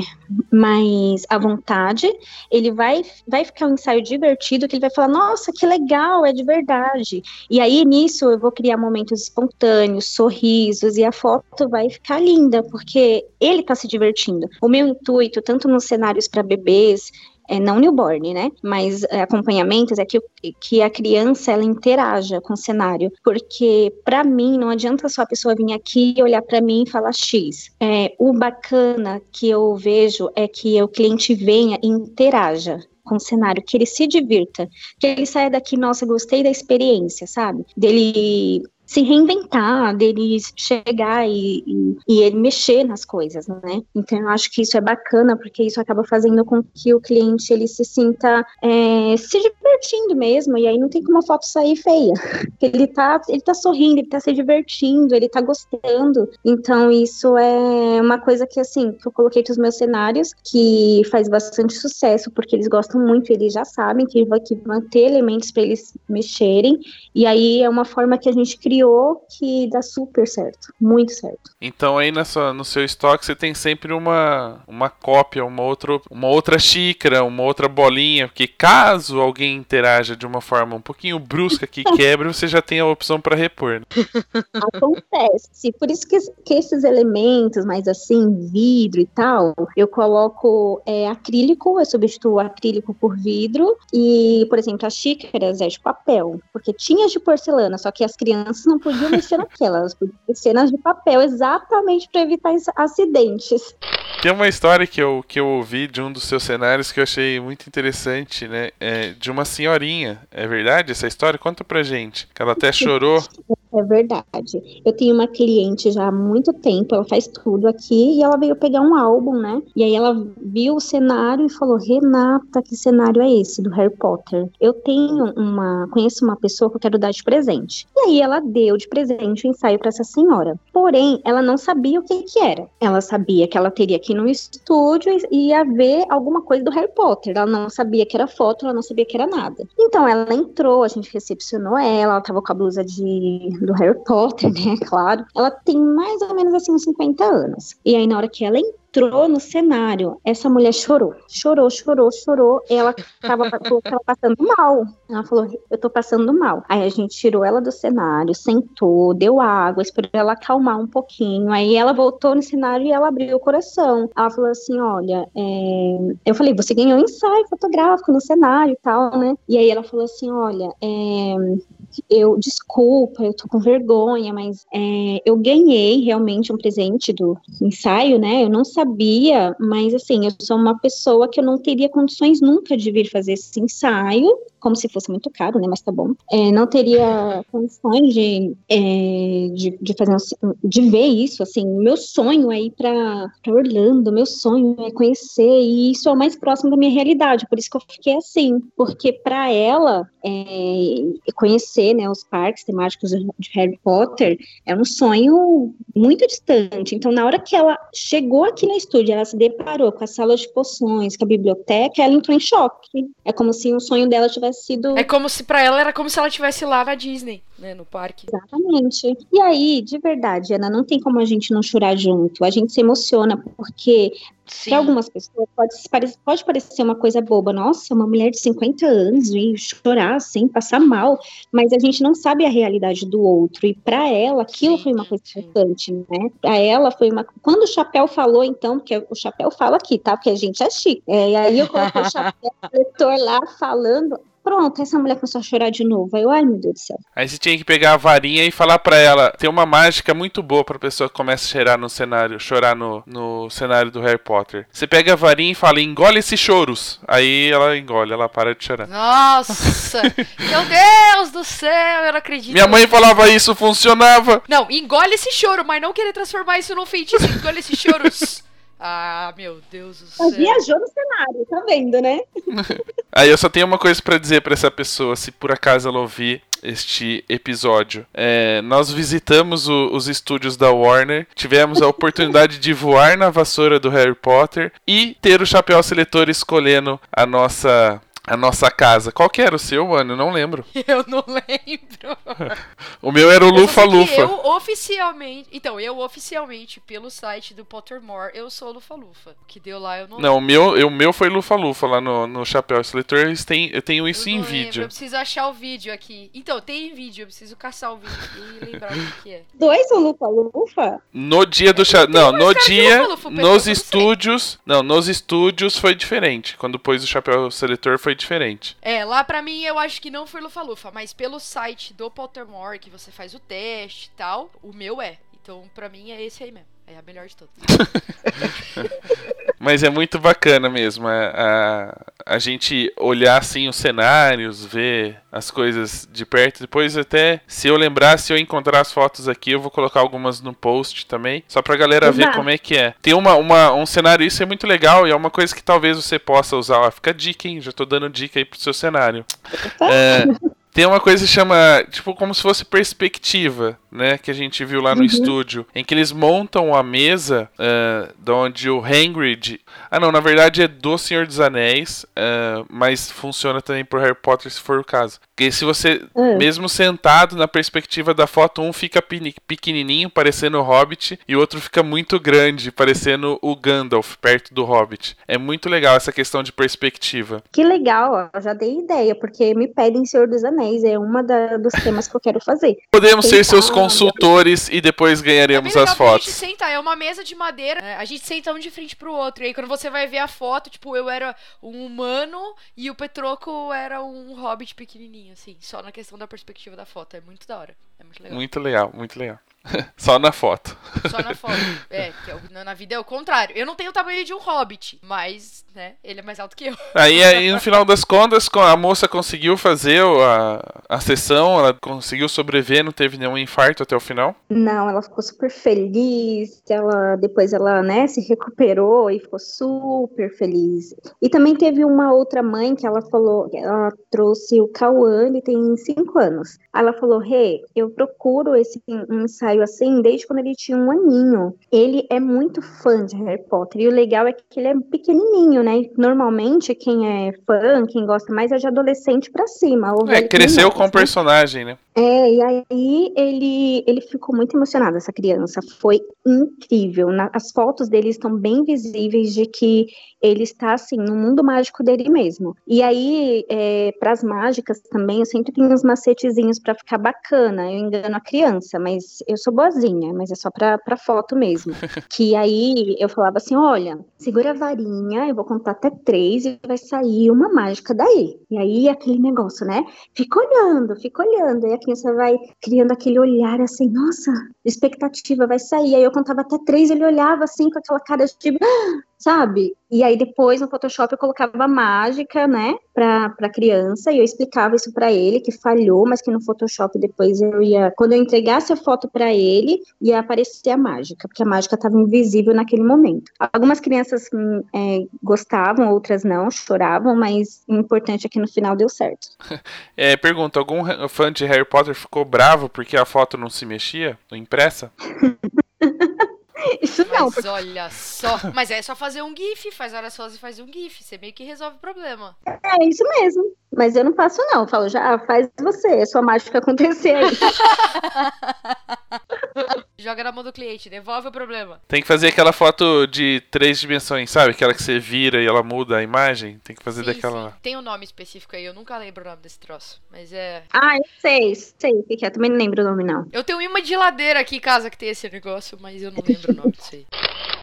D: mais à vontade, ele vai, vai ficar um ensaio divertido, que ele vai falar, nossa, que legal, é de verdade. E aí, nisso, eu vou criar momentos espontâneos, sorrisos, e a foto vai ficar linda, porque ele está se divertindo. O meu intuito, tanto nos cenários para bebês, é, não newborn, né? Mas é, acompanhamentos é que, que a criança ela interaja com o cenário, porque para mim não adianta só a pessoa vir aqui olhar para mim e falar X. É, o bacana que eu vejo é que o cliente venha e interaja com o cenário, que ele se divirta, que ele saia daqui, nossa, gostei da experiência, sabe? Dele se reinventar, dele chegar e, e, e, ele mexer nas coisas, né? Então eu acho que isso é bacana, porque isso acaba fazendo com que o cliente ele se sinta é, se divertindo mesmo, e aí não tem como a foto sair feia. <laughs> Ele tá, ele tá sorrindo, ele tá se divertindo, ele tá gostando. Então isso é uma coisa que assim, que eu coloquei nos meus cenários, que faz bastante sucesso, porque eles gostam muito, eles já sabem que, que vão ter elementos para eles mexerem, e aí é uma forma que a gente criou que dá super certo, muito certo.
B: Então aí na sua, no seu estoque você tem sempre uma, uma cópia, uma outra, uma outra xícara, uma outra bolinha, porque caso alguém interaja de uma forma um pouquinho brusca que <laughs> quebre, você já tem a opção para repor. Né?
D: Acontece, por isso que, que esses elementos mais assim, vidro e tal, eu coloco é, acrílico, eu substituo acrílico por vidro e, por exemplo, as xícaras é de papel, porque tinha de porcelana, só que as crianças não podiam mexer naquelas, elas podiam mexer nas de papel, exatamente para evitar acidentes.
B: Tem uma história que eu, que eu ouvi de um dos seus cenários que eu achei muito interessante, né? É de uma senhorinha. É verdade essa história? Conta pra gente. Que ela até chorou.
D: É verdade. Eu tenho uma cliente já há muito tempo, ela faz tudo aqui e ela veio pegar um álbum, né? E aí ela viu o cenário e falou: Renata, que cenário é esse do Harry Potter? Eu tenho uma. Conheço uma pessoa que eu quero dar de presente. E aí ela deu de presente o ensaio para essa senhora. Porém, ela não sabia o que, que era. Ela sabia que ela teria que ir no estúdio e ia ver alguma coisa do Harry Potter. Ela não sabia que era foto, ela não sabia que era nada. Então ela entrou, a gente recepcionou ela, ela tava com a blusa de do Harry Potter, <laughs> né? Claro. Ela tem mais ou menos assim uns 50 anos. E aí, na hora que ela entrou no cenário, essa mulher chorou. Chorou, chorou, chorou. Ela tava, passando mal. Ela falou: Eu tô passando mal. Aí a gente tirou ela do cenário, sentou, deu água, esperou ela acalmar um pouquinho. Aí ela voltou no cenário e ela abriu o coração. Ela falou assim: Olha, é... eu falei: Você ganhou ensaio fotográfico no cenário e tal, né? E aí ela falou assim: Olha, é eu desculpa, eu tô com vergonha, mas é, eu ganhei realmente um presente do ensaio, né? Eu não sabia, mas assim, eu sou uma pessoa que eu não teria condições nunca de vir fazer esse ensaio como se fosse muito caro, né? Mas tá bom. É, não teria condições de, é, de, de, fazer de ver isso, assim. Meu sonho é ir para Orlando, meu sonho é conhecer, e isso é o mais próximo da minha realidade. Por isso que eu fiquei assim, porque para ela é, conhecer, né, os parques temáticos de Harry Potter é um sonho muito distante. Então, na hora que ela chegou aqui no estúdio, ela se deparou com a sala de poções, com a biblioteca, ela entrou em choque. É como se o sonho dela tivesse tivesse sido.
C: É como se para ela era como se ela estivesse lá na Disney, né, no parque.
D: Exatamente. E aí, de verdade, Ana, não tem como a gente não chorar junto. A gente se emociona porque para algumas pessoas pode, pode parecer uma coisa boba, nossa, uma mulher de 50 anos e chorar sem assim, passar mal, mas a gente não sabe a realidade do outro. E para ela, aquilo sim, foi uma coisa sim. importante, né? Para ela foi uma. Quando o Chapéu falou, então, porque o Chapéu fala aqui, tá? Porque a gente é chique. É, e aí eu coloquei o Chapéu, o lá falando. Pronto, essa mulher começou a chorar de novo. Aí eu, ai meu Deus do céu.
B: Aí você tinha que pegar a varinha e falar para ela. Tem uma mágica muito boa pra pessoa que começa a chorar no cenário, chorar no, no cenário do Harry Potter. Você pega a varinha e fala, engole esses choros. Aí ela engole, ela para de chorar.
C: Nossa! <laughs> meu Deus do céu, eu não acredito.
B: Minha mãe falava isso, funcionava.
C: Não, engole esse choro, mas não querer transformar isso num feitiço. Engole esses choros. <laughs> Ah, meu Deus do céu.
D: viajou no cenário, tá vendo, né? <laughs>
B: Aí eu só tenho uma coisa para dizer para essa pessoa, se por acaso ela ouvir este episódio. É, nós visitamos o, os estúdios da Warner, tivemos a <laughs> oportunidade de voar na vassoura do Harry Potter e ter o chapéu seletor escolhendo a nossa a nossa casa. Qual que era o seu, mano? Eu não lembro. <laughs>
C: Eu não lembro. <laughs>
B: o meu era o Lufa Lufa.
C: Eu oficialmente. Então, eu oficialmente, pelo site do Pottermore, eu sou Lufa Lufa. O que deu lá eu não
B: Não, o meu, o meu foi Lufa Lufa lá no, no Chapéu Seletor. Eu tenho isso eu em lembro. vídeo.
C: Eu preciso achar o vídeo aqui. Então, tem em vídeo. Eu preciso caçar o vídeo e lembrar o que é. <laughs>
D: Dois são Lufa Lufa?
B: No dia do chapéu. Não, no dia. Lufa, nos estúdios. Não, nos estúdios foi diferente. Quando pôs o Chapéu Seletor foi diferente.
C: É, lá pra mim eu acho que não foi Lufa-Lufa, mas pelo site do Pottermore, que você faz o teste e tal, o meu é. Então, pra mim, é esse aí mesmo. É a melhor de todas. <laughs>
B: Mas é muito bacana mesmo a, a, a, gente olhar assim os cenários, ver as coisas de perto. Depois até, se eu lembrar, se eu encontrar as fotos aqui, eu vou colocar algumas no post também, só pra galera Exato. ver como é que é. Tem uma, uma, um cenário, isso é muito legal e é uma coisa que talvez você possa usar. Ó, fica dica, hein? Já tô dando dica aí pro seu cenário. É, tem uma coisa que chama, tipo, como se fosse perspectiva, né? Que a gente viu lá no uhum. estúdio, em que eles montam a mesa uh, de onde o Hagrid... Ah, não, na verdade é do Senhor dos Anéis, uh, mas funciona também pro Harry Potter se for o caso. Porque se você, uhum. mesmo sentado na perspectiva da foto, um fica pequenininho, parecendo o Hobbit, e o outro fica muito grande, parecendo o Gandalf, perto do Hobbit. É muito legal essa questão de perspectiva.
D: Que legal, ó, já dei ideia, porque me pedem Senhor dos Anéis é uma dos temas que eu quero fazer.
B: Podemos ser seus consultores e depois ganharemos as fotos. A
C: gente senta, é uma mesa de madeira, a gente senta um de frente pro outro. E aí quando você vai ver a foto, tipo, eu era um humano e o Petroco era um hobbit pequenininho, assim, só na questão da perspectiva da foto. É muito da hora. É muito legal.
B: Muito legal, muito legal. <laughs> Só na foto.
C: Só na foto. <laughs> É, que é na vida é o contrário. Eu não tenho o tamanho de um hobbit, mas, né, ele é mais alto que eu.
B: Aí, aí no final das contas, a moça conseguiu fazer a, a sessão, ela conseguiu sobreviver, não teve nenhum infarto até o final?
D: Não, ela ficou super feliz. Ela depois ela, né, se recuperou e ficou super feliz. E também teve uma outra mãe que ela falou, ela trouxe o Cauã, ele tem 5 anos. Ela falou: "Rê, hey, eu procuro esse ensaio assim desde quando ele tinha um aninho. Ele é muito fã de Harry Potter. E o legal é que ele é pequenininho, né? Normalmente, quem é fã, quem gosta mais é de adolescente para cima.
B: é, cresceu com o personagem, né?
D: É, e aí ele, ele ficou muito emocionado, essa criança. Foi incrível. Na, as fotos dele estão bem visíveis de que ele está, assim, no mundo mágico dele mesmo. E aí, é, para as mágicas também, eu sempre tenho uns macetezinhos para ficar bacana. Eu engano a criança, mas eu sou boazinha, mas é só pra, pra foto mesmo. <laughs> que aí eu falava assim: olha, segura a varinha, eu vou contar até três e vai sair uma mágica daí. E aí aquele negócio, né? Fica olhando, fica olhando. E a criança vai criando aquele olhar assim, nossa, expectativa vai sair. Aí eu contava até três, ele olhava assim com aquela cara de tipo, sabe? E aí depois no Photoshop eu colocava mágica, né, pra, pra criança, e eu explicava isso para ele, que falhou, mas que no Photoshop depois eu ia, quando eu entregasse a foto para ele, ia aparecer a mágica, porque a mágica estava invisível naquele momento. Algumas crianças hum, é, gostavam, outras não, choravam, mas o importante é que no final deu certo. <laughs>
B: É, pergunta, algum fã de Harry Potter ficou bravo porque a foto não se mexia, impressa? <laughs>
C: Isso não. Mas porque... olha só. Mas é só fazer um GIF, faz horas sozinho e faz um GIF. Você meio que resolve o problema.
D: É isso mesmo. Mas eu não faço, não. Eu falo, já faz você, é sua mágica acontecer aí. <laughs>
C: Joga na mão do cliente, devolve o problema.
B: Tem que fazer aquela foto de três dimensões, sabe? Aquela que você vira e ela muda a imagem. Tem que fazer sim, daquela
C: sim. Tem um nome específico aí, eu nunca lembro o nome desse troço. Mas é.
D: Ah, eu sei, sei o que é. Também não lembro o nome, não.
C: Eu tenho uma de ladeira aqui em casa que tem esse negócio, mas eu não lembro o nome disso aí.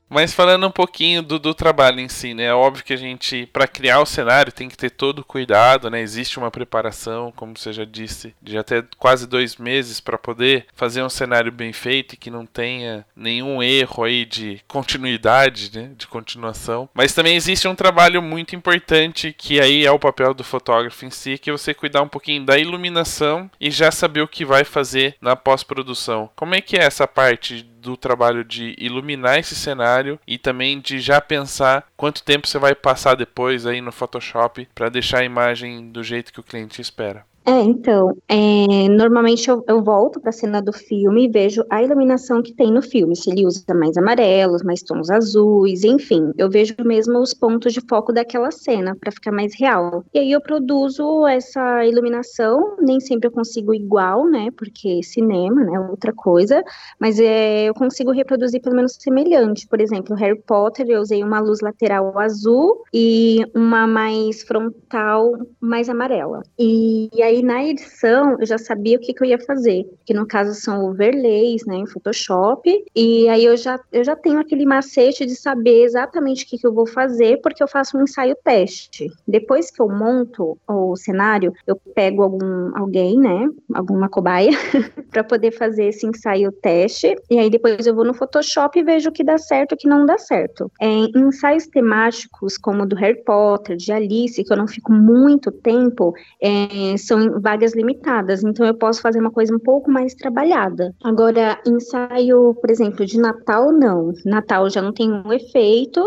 B: Mas falando um pouquinho do, do trabalho em si, né? É óbvio que a gente, para criar o cenário, tem que ter todo o cuidado, né? Existe uma preparação, como você já disse, de até quase dois meses para poder fazer um cenário bem feito e que não tenha nenhum erro aí de continuidade, né? De continuação. Mas também existe um trabalho muito importante que aí é o papel do fotógrafo em si, que é você cuidar um pouquinho da iluminação e já saber o que vai fazer na pós-produção. Como é que é essa parte do trabalho de iluminar esse cenário e também de já pensar quanto tempo você vai passar depois aí no Photoshop para deixar a imagem do jeito que o cliente espera.
D: É, então, é, normalmente eu, eu volto para a cena do filme e vejo a iluminação que tem no filme, se ele usa mais amarelos, mais tons azuis, enfim, eu vejo mesmo os pontos de foco daquela cena para ficar mais real. E aí eu produzo essa iluminação, nem sempre eu consigo igual, né, porque cinema, né, outra coisa, mas é, eu consigo reproduzir pelo menos semelhante. Por exemplo, Harry Potter eu usei uma luz lateral azul e uma mais frontal mais amarela. E, e aí aí na edição eu já sabia o que, que eu ia fazer, que no caso são overlays, né, em Photoshop, e aí eu já, eu já tenho aquele macete de saber exatamente o que, que eu vou fazer, porque eu faço um ensaio teste. Depois que eu monto o cenário, eu pego algum alguém, né, alguma cobaia, <laughs> para poder fazer esse ensaio teste. E aí depois eu vou no Photoshop e vejo o que dá certo e o que não dá certo. É, ensaios temáticos, como o do Harry Potter, de Alice, que eu não fico muito tempo, é, são vagas limitadas. Então eu posso fazer uma coisa um pouco mais trabalhada. Agora, ensaio, por exemplo, de Natal, não. Natal já não tem um efeito.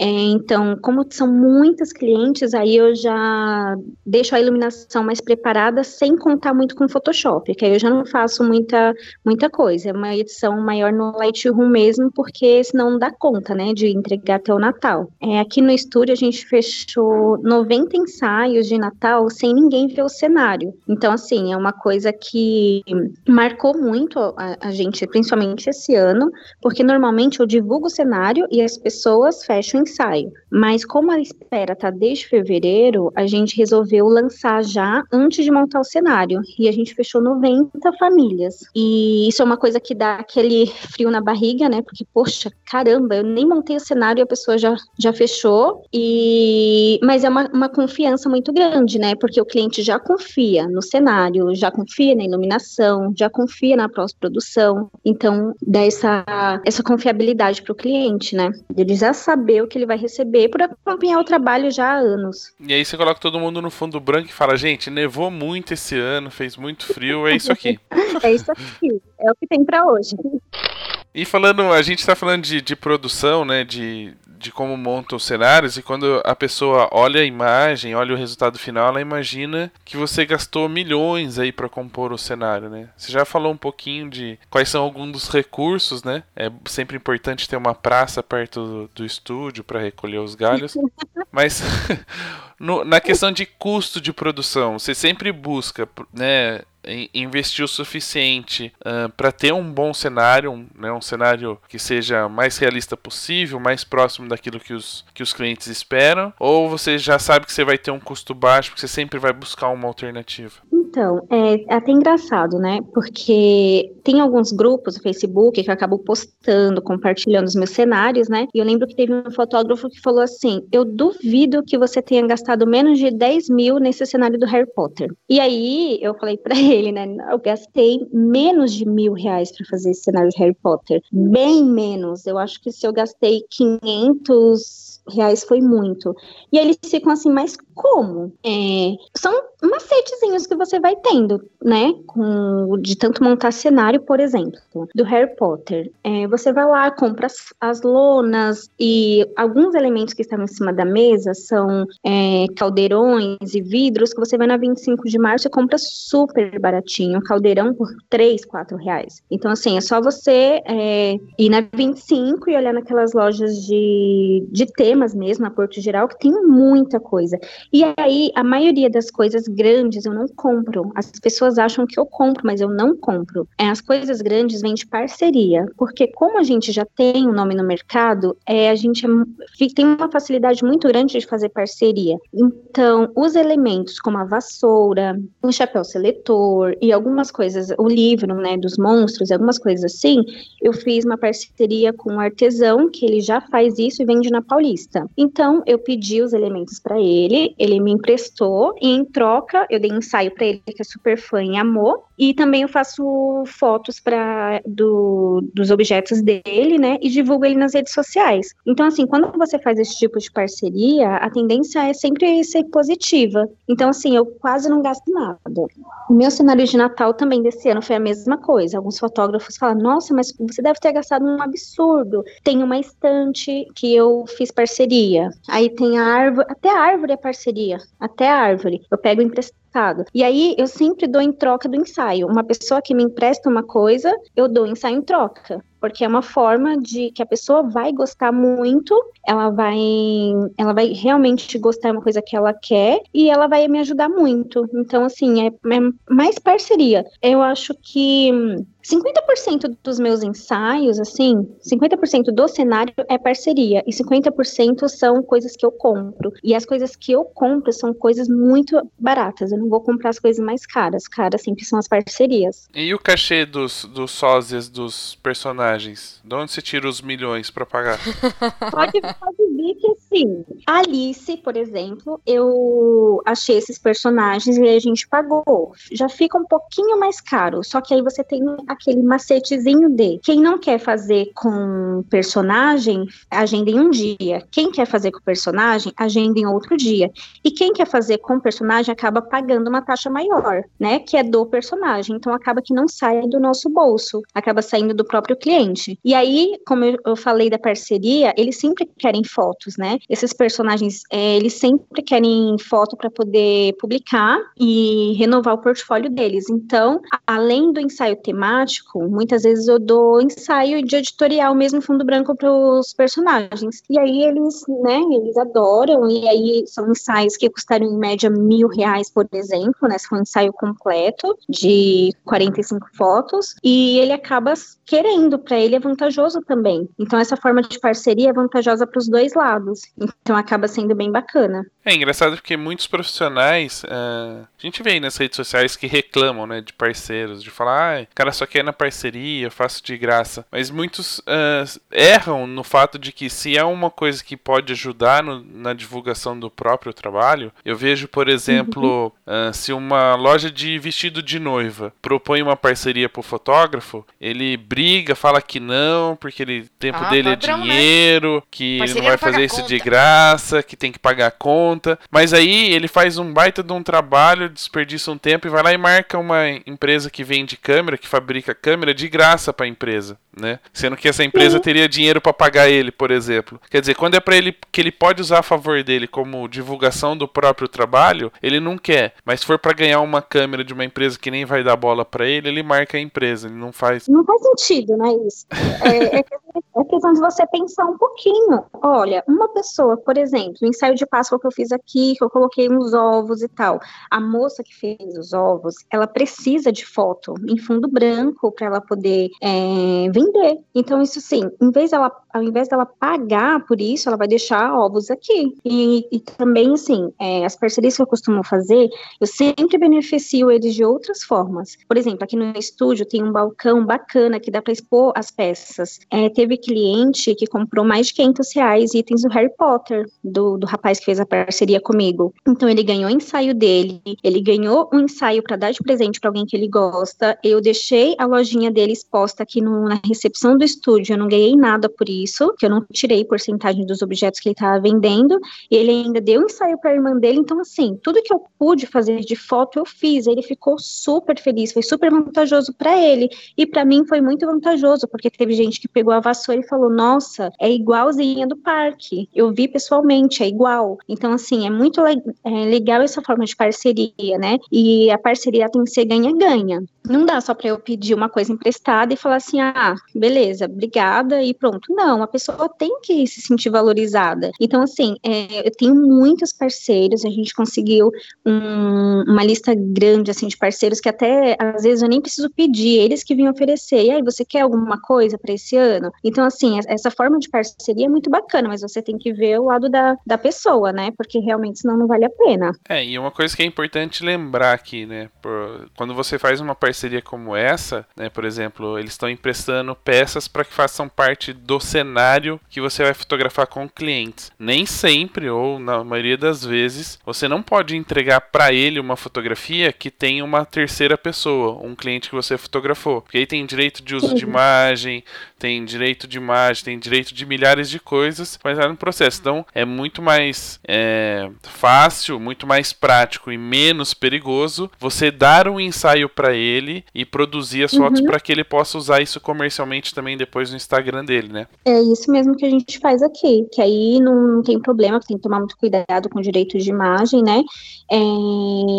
D: É, então, como são muitas clientes, aí eu já deixo a iluminação mais preparada sem contar muito com Photoshop, que aí eu já não faço muita, muita coisa. É uma edição maior no Lightroom mesmo, porque senão não dá conta, né, de entregar até o Natal. É, aqui no estúdio a gente fechou 90 ensaios de Natal sem ninguém ver o cenário. Então, assim, é uma coisa que marcou muito a, a gente, principalmente esse ano, porque normalmente eu divulgo o cenário e as pessoas fecham ensaio. Mas como a espera tá desde fevereiro, a gente resolveu lançar já antes de montar o cenário. E a gente fechou 90 famílias. E isso é uma coisa que dá aquele frio na barriga, né? Porque, poxa, caramba, eu nem montei o cenário e a pessoa já, já fechou. E mas é uma, uma confiança muito grande, né? Porque o cliente já confia no cenário, já confia na iluminação, já confia na pós-produção. Então, dá essa, essa confiabilidade para o cliente, né? Ele já saber o que ele vai receber por acompanhar o trabalho já há anos.
B: E aí você coloca todo mundo no fundo branco e fala, gente, nevou muito esse ano, fez muito frio, é isso aqui. <laughs>
D: é isso aqui, é o que tem para hoje.
B: E falando, a gente está falando de, de produção, né, de, de como montam os cenários, e quando a pessoa olha a imagem, olha o resultado final, ela imagina que você gastou milhões aí para compor o cenário, né? Você já falou um pouquinho de quais são alguns dos recursos, né? É sempre importante ter uma praça perto do, do estúdio para recolher os galhos, <laughs> mas <laughs> no, na questão de custo de produção, você sempre busca, né? Investir o suficiente uh, para ter um bom cenário, um, né, um cenário que seja mais realista possível, mais próximo daquilo que os, que os clientes esperam, ou você já sabe que você vai ter um custo baixo, porque você sempre vai buscar uma alternativa?
D: Então, é até engraçado, né? Porque tem alguns grupos no Facebook que eu acabo postando, compartilhando os meus cenários, né? E eu lembro que teve um fotógrafo que falou assim: Eu duvido que você tenha gastado menos de 10 mil nesse cenário do Harry Potter. E aí eu falei para <laughs> ele, né? Eu gastei menos de mil reais para fazer esse cenário de Harry Potter. Bem menos. Eu acho que se eu gastei 500 reais foi muito. E eles ficam assim, mas como? É, são macetezinhos que você vai tendo, né? Com, de tanto montar cenário, por exemplo, do Harry Potter. É, você vai lá, compra as, as, lonas e alguns elementos que estavam em cima da mesa são é, caldeirões e vidros que você vai na 25 de março e compra super baratinho. Caldeirão por 3, 4 reais. Então, assim, é só você é, ir na 25 e olhar naquelas lojas de, de mesmo, na Porto Geral, que tem muita coisa. E aí, a maioria das coisas grandes eu não compro. As pessoas acham que eu compro, mas eu não compro. É, as coisas grandes vêm de parceria, porque como a gente já tem um nome no mercado, é, a gente é, tem uma facilidade muito grande de fazer parceria. Então, os elementos como a vassoura, um chapéu seletor e algumas coisas, o livro, né, dos monstros, algumas coisas assim, eu fiz uma parceria com um artesão que ele já faz isso e vende na Paulista. Então, eu pedi os elementos para ele, ele me emprestou e em troca eu dei um ensaio para ele que é super fã e amou. E também eu faço fotos para do, dos objetos dele, né? E divulgo ele nas redes sociais. Então, assim, quando você faz esse tipo de parceria, a tendência é sempre ser positiva. Então, assim, eu quase não gasto nada. O meu cenário de Natal também desse ano foi a mesma coisa. Alguns fotógrafos falam, nossa, mas você deve ter gastado um absurdo. Tem uma estante que eu fiz parceria. Aí tem a árvore, até a árvore é parceria, até a árvore. Eu pego emprestado e aí eu sempre dou em troca do ensaio. Uma pessoa que me empresta uma coisa, eu dou ensaio em troca porque é uma forma de que a pessoa vai gostar muito, ela vai, ela vai realmente gostar de uma coisa que ela quer e ela vai me ajudar muito. Então, assim, é, é mais parceria. Eu acho que 50% dos meus ensaios, assim, 50% do cenário é parceria e 50% são coisas que eu compro. E as coisas que eu compro são coisas muito baratas. Eu não vou comprar as coisas mais caras. Caras sempre são as parcerias.
B: E o cachê dos, dos sósias dos personagens? De onde você tira os milhões para pagar? <laughs>
D: Pode, pode percebi que, assim, Alice, por exemplo, eu achei esses personagens e a gente pagou. Já fica um pouquinho mais caro, só que aí você tem aquele macetezinho de quem não quer fazer com personagem, agenda em um dia. Quem quer fazer com personagem, agenda em outro dia. E quem quer fazer com personagem acaba pagando uma taxa maior, né? Que é do personagem. Então acaba que não sai do nosso bolso, acaba saindo do próprio cliente. E aí, como eu falei da parceria, eles sempre querem fotos, né? Esses personagens, é, eles sempre querem foto para poder publicar e renovar o portfólio deles. Então, além do ensaio temático, muitas vezes eu dou ensaio de editorial mesmo fundo branco para os personagens. E aí eles, né, eles adoram, e aí são ensaios que custaram em média mil reais, por exemplo, né? For um ensaio completo de 45 fotos, e ele acaba querendo, para ele é vantajoso também. Então, essa forma de parceria é vantajosa para os dois lados. Então, acaba sendo bem bacana.
B: É engraçado porque muitos profissionais, uh, a gente vê aí nas redes sociais que reclamam, né, de parceiros, de falar, ah, cara só quer na parceria, eu faço de graça. Mas muitos uh, erram no fato de que se é uma coisa que pode ajudar no, na divulgação do próprio trabalho, eu vejo, por exemplo, uh, se uma loja de vestido de noiva propõe uma parceria pro fotógrafo, ele briga, fala que não, porque ele, o tempo ah, dele é padrão, é dinheiro, né? que parceria ele não vai fazer isso de graça, que tem que pagar a conta conta. Mas aí ele faz um baita de um trabalho, desperdiça um tempo e vai lá e marca uma empresa que vende câmera, que fabrica câmera de graça para a empresa, né? Sendo que essa empresa Sim. teria dinheiro para pagar ele, por exemplo. Quer dizer, quando é para ele que ele pode usar a favor dele como divulgação do próprio trabalho, ele não quer. Mas se for para ganhar uma câmera de uma empresa que nem vai dar bola para ele, ele marca a empresa, ele não faz.
D: Não faz sentido, né, isso? É, é, é questão de você pensar um pouquinho. Olha, uma pessoa, por exemplo, o ensaio de Páscoa que eu fiz aqui, que eu coloquei uns ovos e tal. A moça que fez os ovos, ela precisa de foto em fundo branco para ela poder é, vender. Então, isso sim, em vez dela, ao invés dela pagar por isso, ela vai deixar ovos aqui. E, e também, assim, é, as parcerias que eu costumo fazer, eu sempre beneficio eles de outras formas. Por exemplo, aqui no estúdio tem um balcão bacana que dá para expor as peças. É, teve cliente que comprou mais de 500 reais itens do Harry Potter, do, do rapaz que fez a parceria comigo. Então ele ganhou o ensaio dele, ele ganhou um ensaio para dar de presente para alguém que ele gosta. Eu deixei a lojinha dele exposta aqui no, na recepção do estúdio. Eu não ganhei nada por isso, que eu não tirei porcentagem dos objetos que ele estava vendendo. Ele ainda deu um ensaio para a irmã dele. Então assim, tudo que eu pude fazer de foto eu fiz. Ele ficou super feliz, foi super vantajoso para ele e para mim foi muito vantajoso porque teve gente que pegou a vassoura e falou: "Nossa, é igualzinha do parque. Eu vi pessoalmente, é igual". Então assim, é muito é legal essa forma de parceria, né? E a parceria tem que ser ganha-ganha. Não dá só para eu pedir uma coisa emprestada e falar assim, ah, beleza, obrigada e pronto. Não, a pessoa tem que se sentir valorizada. Então, assim, é, eu tenho muitos parceiros, a gente conseguiu um, uma lista grande, assim, de parceiros que até, às vezes, eu nem preciso pedir, eles que vinham oferecer. E aí, você quer alguma coisa para esse ano? Então, assim, essa forma de parceria é muito bacana, mas você tem que ver o lado da, da pessoa, né? Porque realmente senão não vale a pena.
B: É, e uma coisa que é importante lembrar aqui, né? Por, quando você faz uma parceria como essa, né? Por exemplo, eles estão emprestando peças para que façam parte do cenário que você vai fotografar com clientes. Nem sempre, ou na maioria das vezes, você não pode entregar para ele uma fotografia que tem uma terceira pessoa, um cliente que você fotografou. Porque aí tem direito de uso de imagem, tem direito de imagem, tem direito de milhares de coisas, mas é no processo. Então é muito mais é, fácil, muito mais prático e menos perigoso você dar um ensaio para ele e produzir as uhum. fotos para que ele possa usar isso comercialmente também depois no Instagram dele, né?
D: É isso mesmo que a gente faz aqui, que aí não, não tem problema, tem que tomar muito cuidado com o direito de imagem, né? É,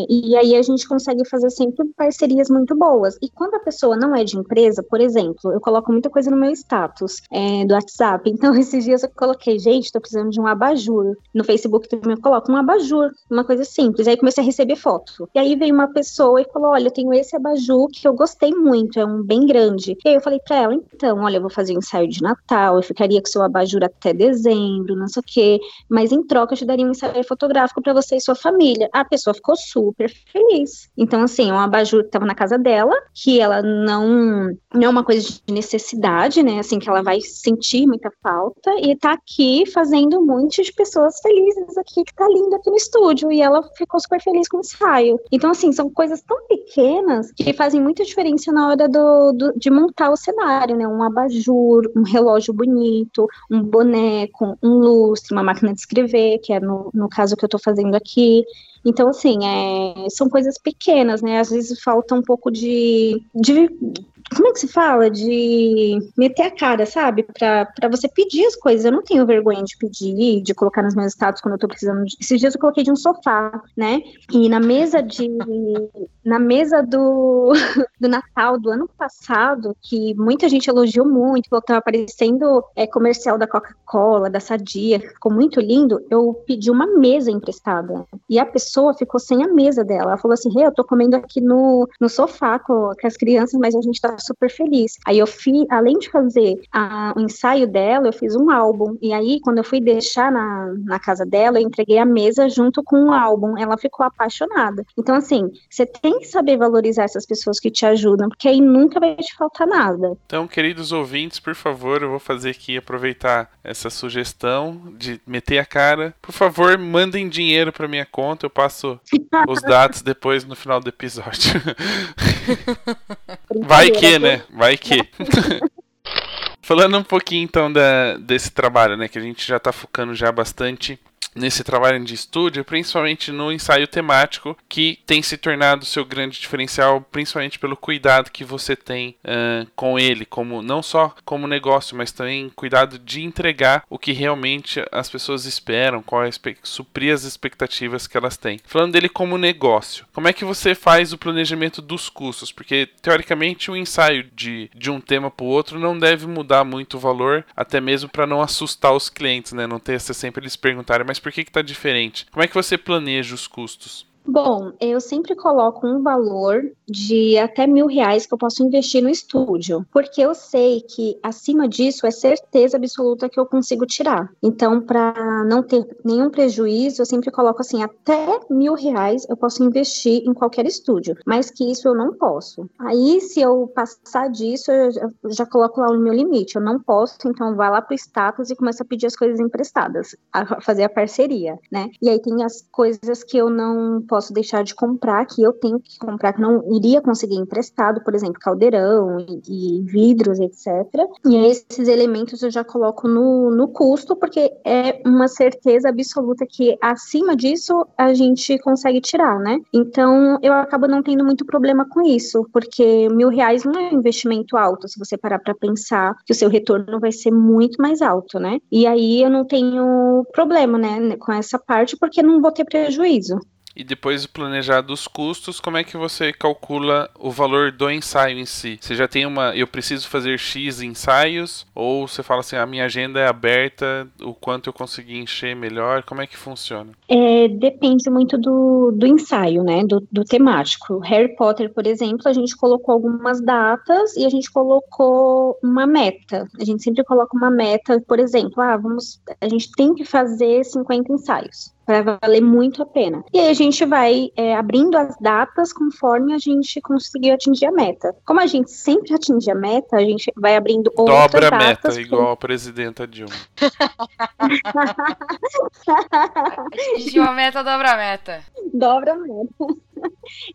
D: e aí a gente consegue fazer sempre parcerias muito boas. E quando a pessoa não é de empresa, por exemplo, eu coloco muita coisa no meu status é, do WhatsApp. Então, <laughs> esses dias eu coloquei, gente, tô precisando de um abajur. No Facebook também eu coloco um abajur, uma coisa simples. Aí comecei a receber foto. E aí veio uma pessoa e falou: Olha, eu tenho esse abajur que eu gostei muito, é um bem grande. E aí eu falei pra ela, então, olha, eu vou fazer um ensaio de Natal, eu ficaria com seu abajur até dezembro, não sei o quê, mas em troca eu te daria um ensaio fotográfico para você e sua família. A pessoa ficou super feliz. Então, assim, um abajur que tava na casa dela, que ela não, não é uma coisa de necessidade, né, assim, que ela vai sentir muita falta, e tá aqui fazendo muitas pessoas felizes aqui, que tá lindo aqui no estúdio, e ela ficou super feliz com o ensaio. Então, assim, são coisas tão pequenas que fazem muita diferença na hora do, do, de montar o cenário, né? Um abajur, um relógio bonito, um boneco, um lustre, uma máquina de escrever, que é no, no caso que eu tô fazendo aqui. Então, assim, é, são coisas pequenas, né? Às vezes falta um pouco de, de como é que se fala? De meter a cara, sabe? Pra você pedir as coisas. Eu não tenho vergonha de pedir, de colocar nos meus status quando eu tô precisando. De... Esses dias eu coloquei de um sofá, né? E na mesa de. Na mesa do, <laughs> do Natal do ano passado, que muita gente elogiou muito, que tava aparecendo é, comercial da Coca-Cola, da Sadia, ficou muito lindo. Eu pedi uma mesa emprestada. E a pessoa ficou sem a mesa dela. Ela falou assim: hey, eu tô comendo aqui no, no sofá com, com as crianças, mas a gente tá super feliz. Aí eu fiz, além de fazer a, o ensaio dela, eu fiz um álbum. E aí, quando eu fui deixar na, na casa dela, eu entreguei a mesa junto com o álbum. Ela ficou apaixonada. Então, assim, você tem que saber valorizar essas pessoas que te ajudam, porque aí nunca vai te faltar nada.
B: Então, queridos ouvintes, por favor, eu vou fazer aqui aproveitar essa sugestão de meter a cara. Por favor, mandem dinheiro para minha conta, eu passo <laughs> os dados depois no final do episódio. <laughs> Vai que, né? Vai que. <laughs> Falando um pouquinho então da, desse trabalho, né? Que a gente já tá focando já bastante nesse trabalho de estúdio, principalmente no ensaio temático, que tem se tornado seu grande diferencial, principalmente pelo cuidado que você tem uh, com ele, como não só como negócio, mas também cuidado de entregar o que realmente as pessoas esperam, qual é suprir as expectativas que elas têm. Falando dele como negócio, como é que você faz o planejamento dos custos? Porque teoricamente o ensaio de, de um tema para o outro não deve mudar muito o valor, até mesmo para não assustar os clientes, né? Não ter sempre eles perguntarem, mas por que está diferente? Como é que você planeja os custos?
D: Bom, eu sempre coloco um valor de até mil reais que eu posso investir no estúdio, porque eu sei que acima disso é certeza absoluta que eu consigo tirar. Então, para não ter nenhum prejuízo, eu sempre coloco assim: até mil reais eu posso investir em qualquer estúdio, mas que isso eu não posso. Aí, se eu passar disso, eu já, coloco lá o meu limite. Eu não posso, então vai lá pro status e começa a pedir as coisas emprestadas, a fazer a parceria, né? E aí tem as coisas que eu não posso deixar de comprar, que eu tenho que comprar, que não iria conseguir emprestado, por exemplo, caldeirão e, e vidros, etc. E esses elementos eu já coloco no, no custo, porque é uma certeza absoluta que acima disso a gente consegue tirar, né? Então eu acabo não tendo muito problema com isso, porque mil reais não é um investimento alto, se você parar para pensar que o seu retorno vai ser muito mais alto, né? E aí eu não tenho problema, né, com essa parte, porque não vou ter prejuízo.
B: E depois de planejar os custos, como é que você calcula o valor do ensaio em si? Você já tem uma, eu preciso fazer X ensaios? Ou você fala assim, a minha agenda é aberta, o quanto eu consegui encher melhor? Como é que funciona?
D: É, depende muito do, do ensaio, né? Do, do temático. Harry Potter, por exemplo, a gente colocou algumas datas e a gente colocou uma meta. A gente sempre coloca uma meta, por exemplo, ah, vamos, a gente tem que fazer 50 ensaios vai valer muito a pena. E aí a gente vai é, abrindo as datas conforme a gente conseguiu atingir a meta. Como a gente sempre atinge a meta, a gente vai abrindo outras
B: Dobra
D: datas.
B: Dobra a meta, igual a presidenta Dilma. <laughs> <laughs>
C: Atingiu a meta, dobra a meta.
D: Dobra a meta.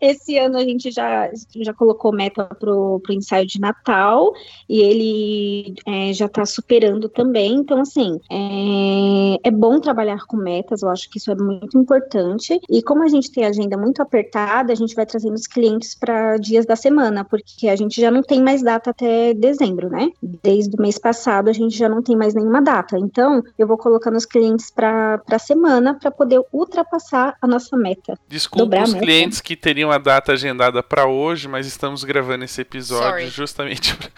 D: Esse ano a gente já, já colocou meta pro, pro ensaio de Natal e ele é, já está superando também. Então, assim, é, é bom trabalhar com metas, eu acho que isso é muito importante. E como a gente tem a agenda muito apertada, a gente vai trazendo os clientes para dias da semana, porque a gente já não tem mais data até dezembro, né? Desde o mês passado a gente já não tem mais nenhuma data. Então, eu vou colocando os clientes para a semana para poder ultrapassar a nossa meta.
B: Desculpa os clientes que teriam a data agendada para hoje, mas estamos gravando esse episódio Sorry. justamente pra,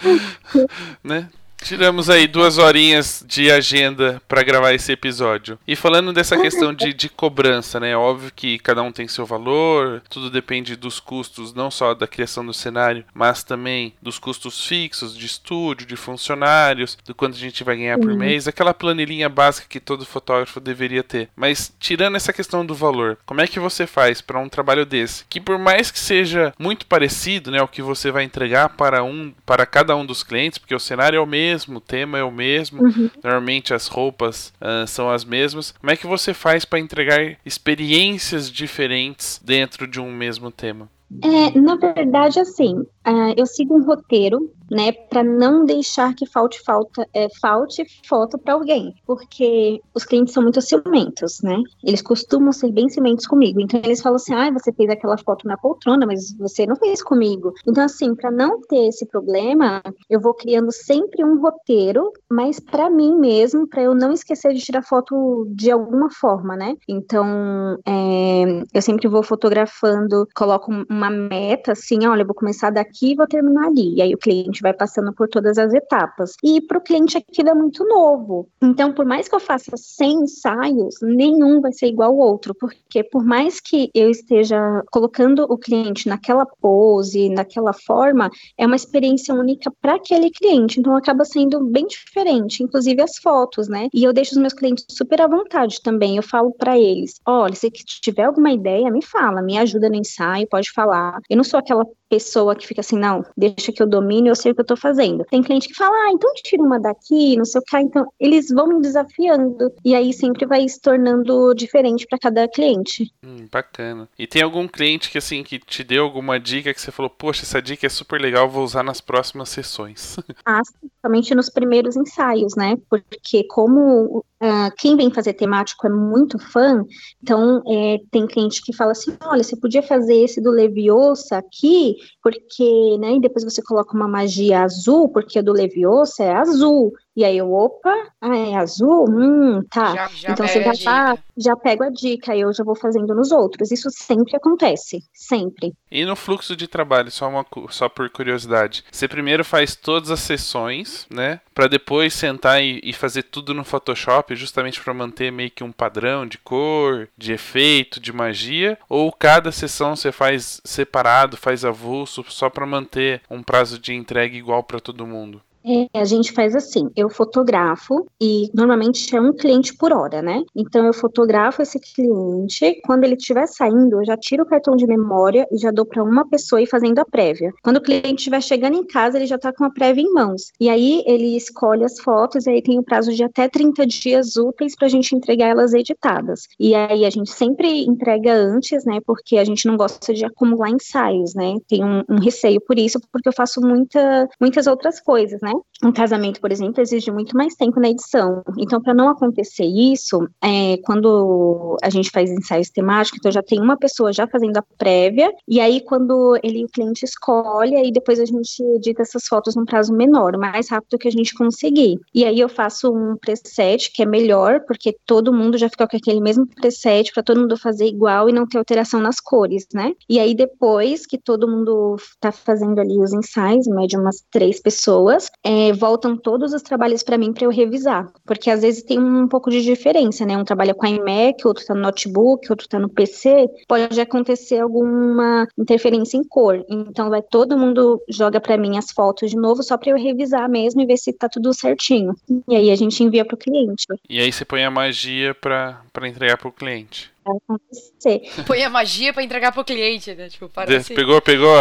B: <laughs> né? Tiramos aí duas horinhas de agenda para gravar esse episódio. E falando dessa questão de, de cobrança, né? Óbvio que cada um tem seu valor, tudo depende dos custos, não só da criação do cenário, mas também dos custos fixos de estúdio, de funcionários, do quanto a gente vai ganhar por mês, aquela planilhinha básica que todo fotógrafo deveria ter. Mas tirando essa questão do valor, como é que você faz para um trabalho desse? Que por mais que seja muito parecido, né, o que você vai entregar para um para cada um dos clientes, porque o cenário é o mesmo, mesmo, o tema é o mesmo, uhum. normalmente as roupas uh, são as mesmas. Como é que você faz para entregar experiências diferentes dentro de um mesmo tema?
D: É, na verdade, assim, uh, eu sigo um roteiro né, para não deixar que falte falta, é, falte foto para alguém, porque os clientes são muito ciumentos, né? Eles costumam ser bem ciumentos comigo. Então eles falam assim: "Ah, você fez aquela foto na poltrona, mas você não fez comigo". Então assim, para não ter esse problema, eu vou criando sempre um roteiro, mas para mim mesmo, para eu não esquecer de tirar foto de alguma forma, né? Então, é, eu sempre vou fotografando, coloco uma meta assim, olha, eu vou começar daqui e vou terminar ali. E aí o cliente gente vai passando por todas as etapas. E para o cliente aquilo é muito novo. Então, por mais que eu faça 100 ensaios, nenhum vai ser igual ao outro, porque por mais que eu esteja colocando o cliente naquela pose, naquela forma, é uma experiência única para aquele cliente. Então, acaba sendo bem diferente, inclusive as fotos, né? E eu deixo os meus clientes super à vontade também. Eu falo para eles: olha, se tiver alguma ideia, me fala, me ajuda no ensaio, pode falar. Eu não sou aquela pessoa que fica assim, não, deixa que eu domine, eu sei o que eu tô fazendo. Tem cliente que fala, ah, então tira uma daqui, não sei o que, então eles vão me desafiando e aí sempre vai se tornando diferente para cada cliente.
B: Hum, bacana. E tem algum cliente que assim que te deu alguma dica que você falou, poxa, essa dica é super legal, vou usar nas próximas sessões? <laughs>
D: ah, somente nos primeiros ensaios, né? Porque como Uh, quem vem fazer temático é muito fã, então é, tem cliente que fala assim, olha, você podia fazer esse do Leviosa aqui, porque, né, e depois você coloca uma magia azul, porque o do Leviosa é azul, e aí eu, opa, ah, é azul? Hum, tá. Já, já então você vai lá, já pego a dica, e eu já vou fazendo nos outros. Isso sempre acontece, sempre.
B: E no fluxo de trabalho, só, uma, só por curiosidade, você primeiro faz todas as sessões, né? Para depois sentar e, e, fazer tudo no Photoshop, justamente para manter meio que um padrão de cor, de efeito, de magia? Ou cada sessão você faz separado, faz avulso, só para manter um prazo de entrega igual para todo mundo?
D: É, a gente faz assim, eu fotografo e normalmente é um cliente por hora, né? Então eu fotografo esse cliente, quando ele estiver saindo, eu já tiro o cartão de memória e já dou para uma pessoa ir fazendo a prévia. Quando o cliente estiver chegando em casa, ele já está com a prévia em mãos. E aí ele escolhe as fotos e aí tem o prazo de até 30 dias úteis para a gente entregar elas editadas. E aí a gente sempre entrega antes, né? Porque a gente não gosta de acumular ensaios, né? Tem um, um receio por isso, porque eu faço muita, muitas outras coisas, né? Um casamento, por exemplo, exige muito mais tempo na edição. Então, para não acontecer isso, é, quando a gente faz ensaios temáticos, então já tem uma pessoa já fazendo a prévia, e aí quando ele o cliente escolhe, aí depois a gente edita essas fotos num prazo menor, o mais rápido que a gente conseguir. E aí eu faço um preset que é melhor, porque todo mundo já fica com aquele mesmo preset para todo mundo fazer igual e não ter alteração nas cores, né? E aí depois que todo mundo tá fazendo ali os ensaios, média umas três pessoas, é, voltam todos os trabalhos para mim para eu revisar, porque às vezes tem um pouco de diferença, né? Um trabalha com a iMac, outro está no notebook, outro está no PC, pode acontecer alguma interferência em cor. Então vai todo mundo joga para mim as fotos de novo só para eu revisar mesmo e ver se tá tudo certinho. E aí a gente envia para o cliente.
B: E aí você põe a magia para entregar para o cliente
C: acontecer. Põe a magia pra entregar pro cliente, né? Tipo,
B: parece... Pegou, pegou,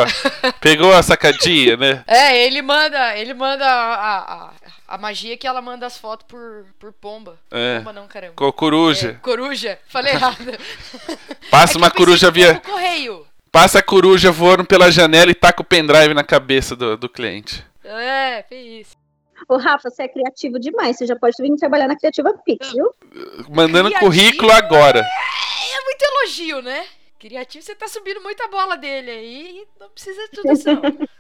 B: pegou a sacadinha, né?
C: É, ele manda, ele manda a, a, a magia que ela manda as fotos por, por pomba.
B: É.
C: Pomba não, caramba.
B: Com coruja. É,
C: coruja, falei errado. <laughs>
B: Passa é uma coruja via... correio. Passa a coruja voando pela janela e taca o pendrive na cabeça do, do cliente.
C: É, fez isso.
D: Ô, Rafa, você é criativo demais. Você já pode vir trabalhar na Criativa Pix, viu?
B: Mandando criativo currículo agora.
C: É, é muito elogio, né? Criativo, você tá subindo muita bola dele aí. Não precisa de tudo isso. <laughs>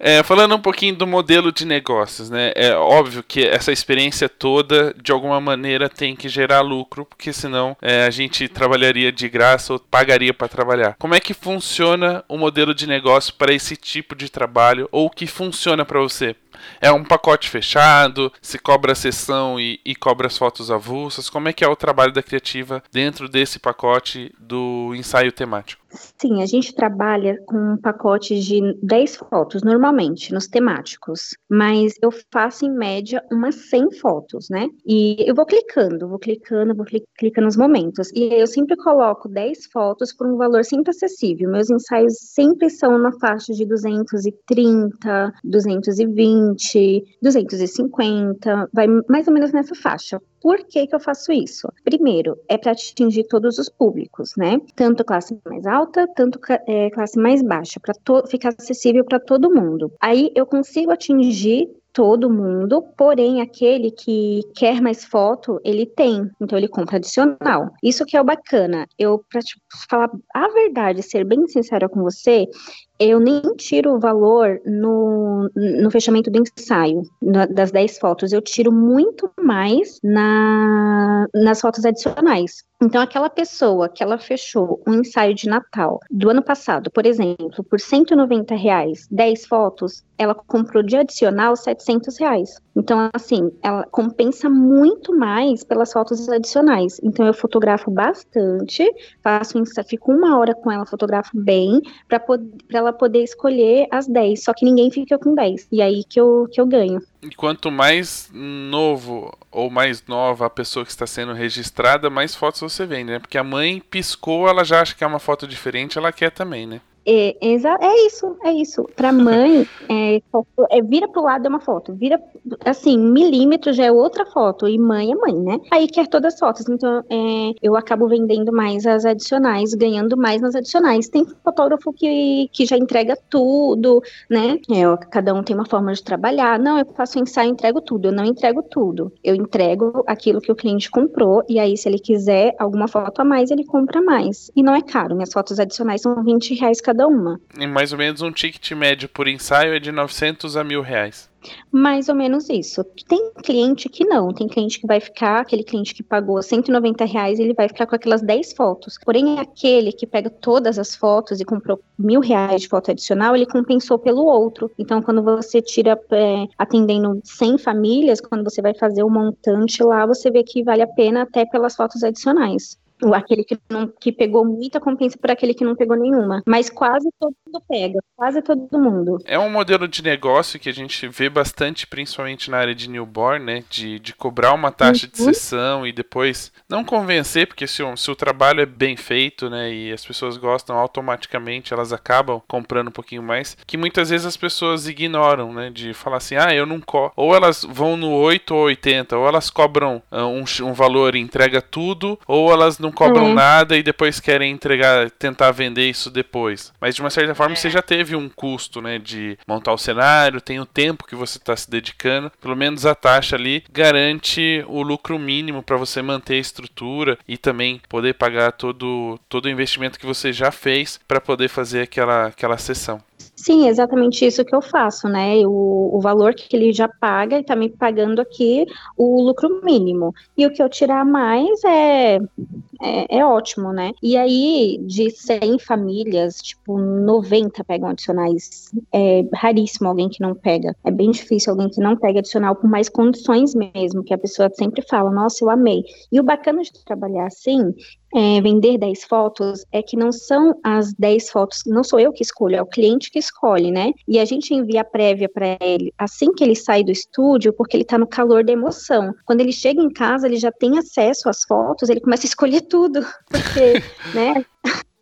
B: É, falando um pouquinho do modelo de negócios, né? É óbvio que essa experiência toda, de alguma maneira, tem que gerar lucro, porque senão é, a gente trabalharia de graça ou pagaria para trabalhar. Como é que funciona o modelo de negócio para esse tipo de trabalho ou o que funciona para você? É um pacote fechado? Se cobra a sessão e, e cobra as fotos avulsas? Como é que é o trabalho da criativa dentro desse pacote do ensaio temático?
D: Sim, a gente trabalha com um pacote de 10 fotos, normalmente, nos temáticos. Mas eu faço, em média, umas 100 fotos, né? E eu vou clicando, vou clicando, vou clicando nos momentos. E eu sempre coloco 10 fotos por um valor sempre acessível. Meus ensaios sempre são na faixa de 230, 220, 250, vai mais ou menos nessa faixa. Por que, que eu faço isso? Primeiro, é para atingir todos os públicos, né? Tanto classe mais alta, tanto é, classe mais baixa, para ficar acessível para todo mundo. Aí eu consigo atingir todo mundo, porém aquele que quer mais foto, ele tem, então ele compra adicional. Isso que é o bacana. Eu para te falar a verdade, ser bem sincera com você, eu nem tiro o valor no, no fechamento do ensaio, das 10 fotos. Eu tiro muito mais na, nas fotos adicionais. Então, aquela pessoa que ela fechou um ensaio de Natal do ano passado, por exemplo, por 190 reais, 10 fotos, ela comprou de adicional 700 reais. Então, assim, ela compensa muito mais pelas fotos adicionais. Então, eu fotografo bastante, faço fico uma hora com ela, fotografo bem, para ela poder escolher as 10. Só que ninguém fica com 10. E aí que eu, que eu ganho.
B: E quanto mais novo ou mais nova a pessoa que está sendo registrada, mais fotos você vende, né? Porque a mãe piscou, ela já acha que é uma foto diferente, ela quer também, né?
D: É, é isso, é isso. Para mãe, é, é, vira pro lado é uma foto, vira assim, milímetro já é outra foto, e mãe é mãe, né? Aí quer todas as fotos, então é, eu acabo vendendo mais as adicionais, ganhando mais nas adicionais. Tem fotógrafo que, que já entrega tudo, né? É, cada um tem uma forma de trabalhar. Não, eu faço ensaio, entrego tudo. Eu não entrego tudo. Eu entrego aquilo que o cliente comprou, e aí, se ele quiser alguma foto a mais, ele compra mais. E não é caro, minhas fotos adicionais são 20 reais cada cada uma.
B: E mais ou menos um ticket médio por ensaio é de 900 a mil reais.
D: Mais ou menos isso. Tem cliente que não, tem cliente que vai ficar, aquele cliente que pagou 190 reais, ele vai ficar com aquelas 10 fotos. Porém, aquele que pega todas as fotos e comprou mil reais de foto adicional, ele compensou pelo outro. Então, quando você tira, é, atendendo 100 famílias, quando você vai fazer o montante lá, você vê que vale a pena até pelas fotos adicionais aquele que, não, que pegou muita compensa por aquele que não pegou nenhuma. Mas quase todo mundo pega, quase todo mundo.
B: É um modelo de negócio que a gente vê bastante, principalmente na área de newborn, né? De, de cobrar uma taxa uhum. de sessão e depois não convencer, porque se o, se o trabalho é bem feito, né? E as pessoas gostam automaticamente, elas acabam comprando um pouquinho mais. Que muitas vezes as pessoas ignoram, né? De falar assim, ah, eu não co Ou elas vão no 8 ou 80, ou elas cobram uh, um, um valor e entrega tudo, ou elas não não cobram é. nada e depois querem entregar, tentar vender isso depois. Mas de uma certa forma é. você já teve um custo, né, de montar o cenário, tem o tempo que você está se dedicando, pelo menos a taxa ali garante o lucro mínimo para você manter a estrutura e também poder pagar todo, todo o investimento que você já fez para poder fazer aquela, aquela sessão.
D: Sim, exatamente isso que eu faço, né? O, o valor que ele já paga e tá me pagando aqui o lucro mínimo. E o que eu tirar mais é, é, é ótimo, né? E aí, de 100 famílias, tipo, 90 pegam adicionais. É raríssimo alguém que não pega. É bem difícil alguém que não pega adicional por mais condições mesmo, que a pessoa sempre fala, nossa, eu amei. E o bacana de trabalhar assim é, vender 10 fotos é que não são as 10 fotos, não sou eu que escolho, é o cliente que escolhe, né? E a gente envia a prévia para ele assim que ele sai do estúdio, porque ele tá no calor da emoção. Quando ele chega em casa, ele já tem acesso às fotos, ele começa a escolher tudo, <laughs> porque, né?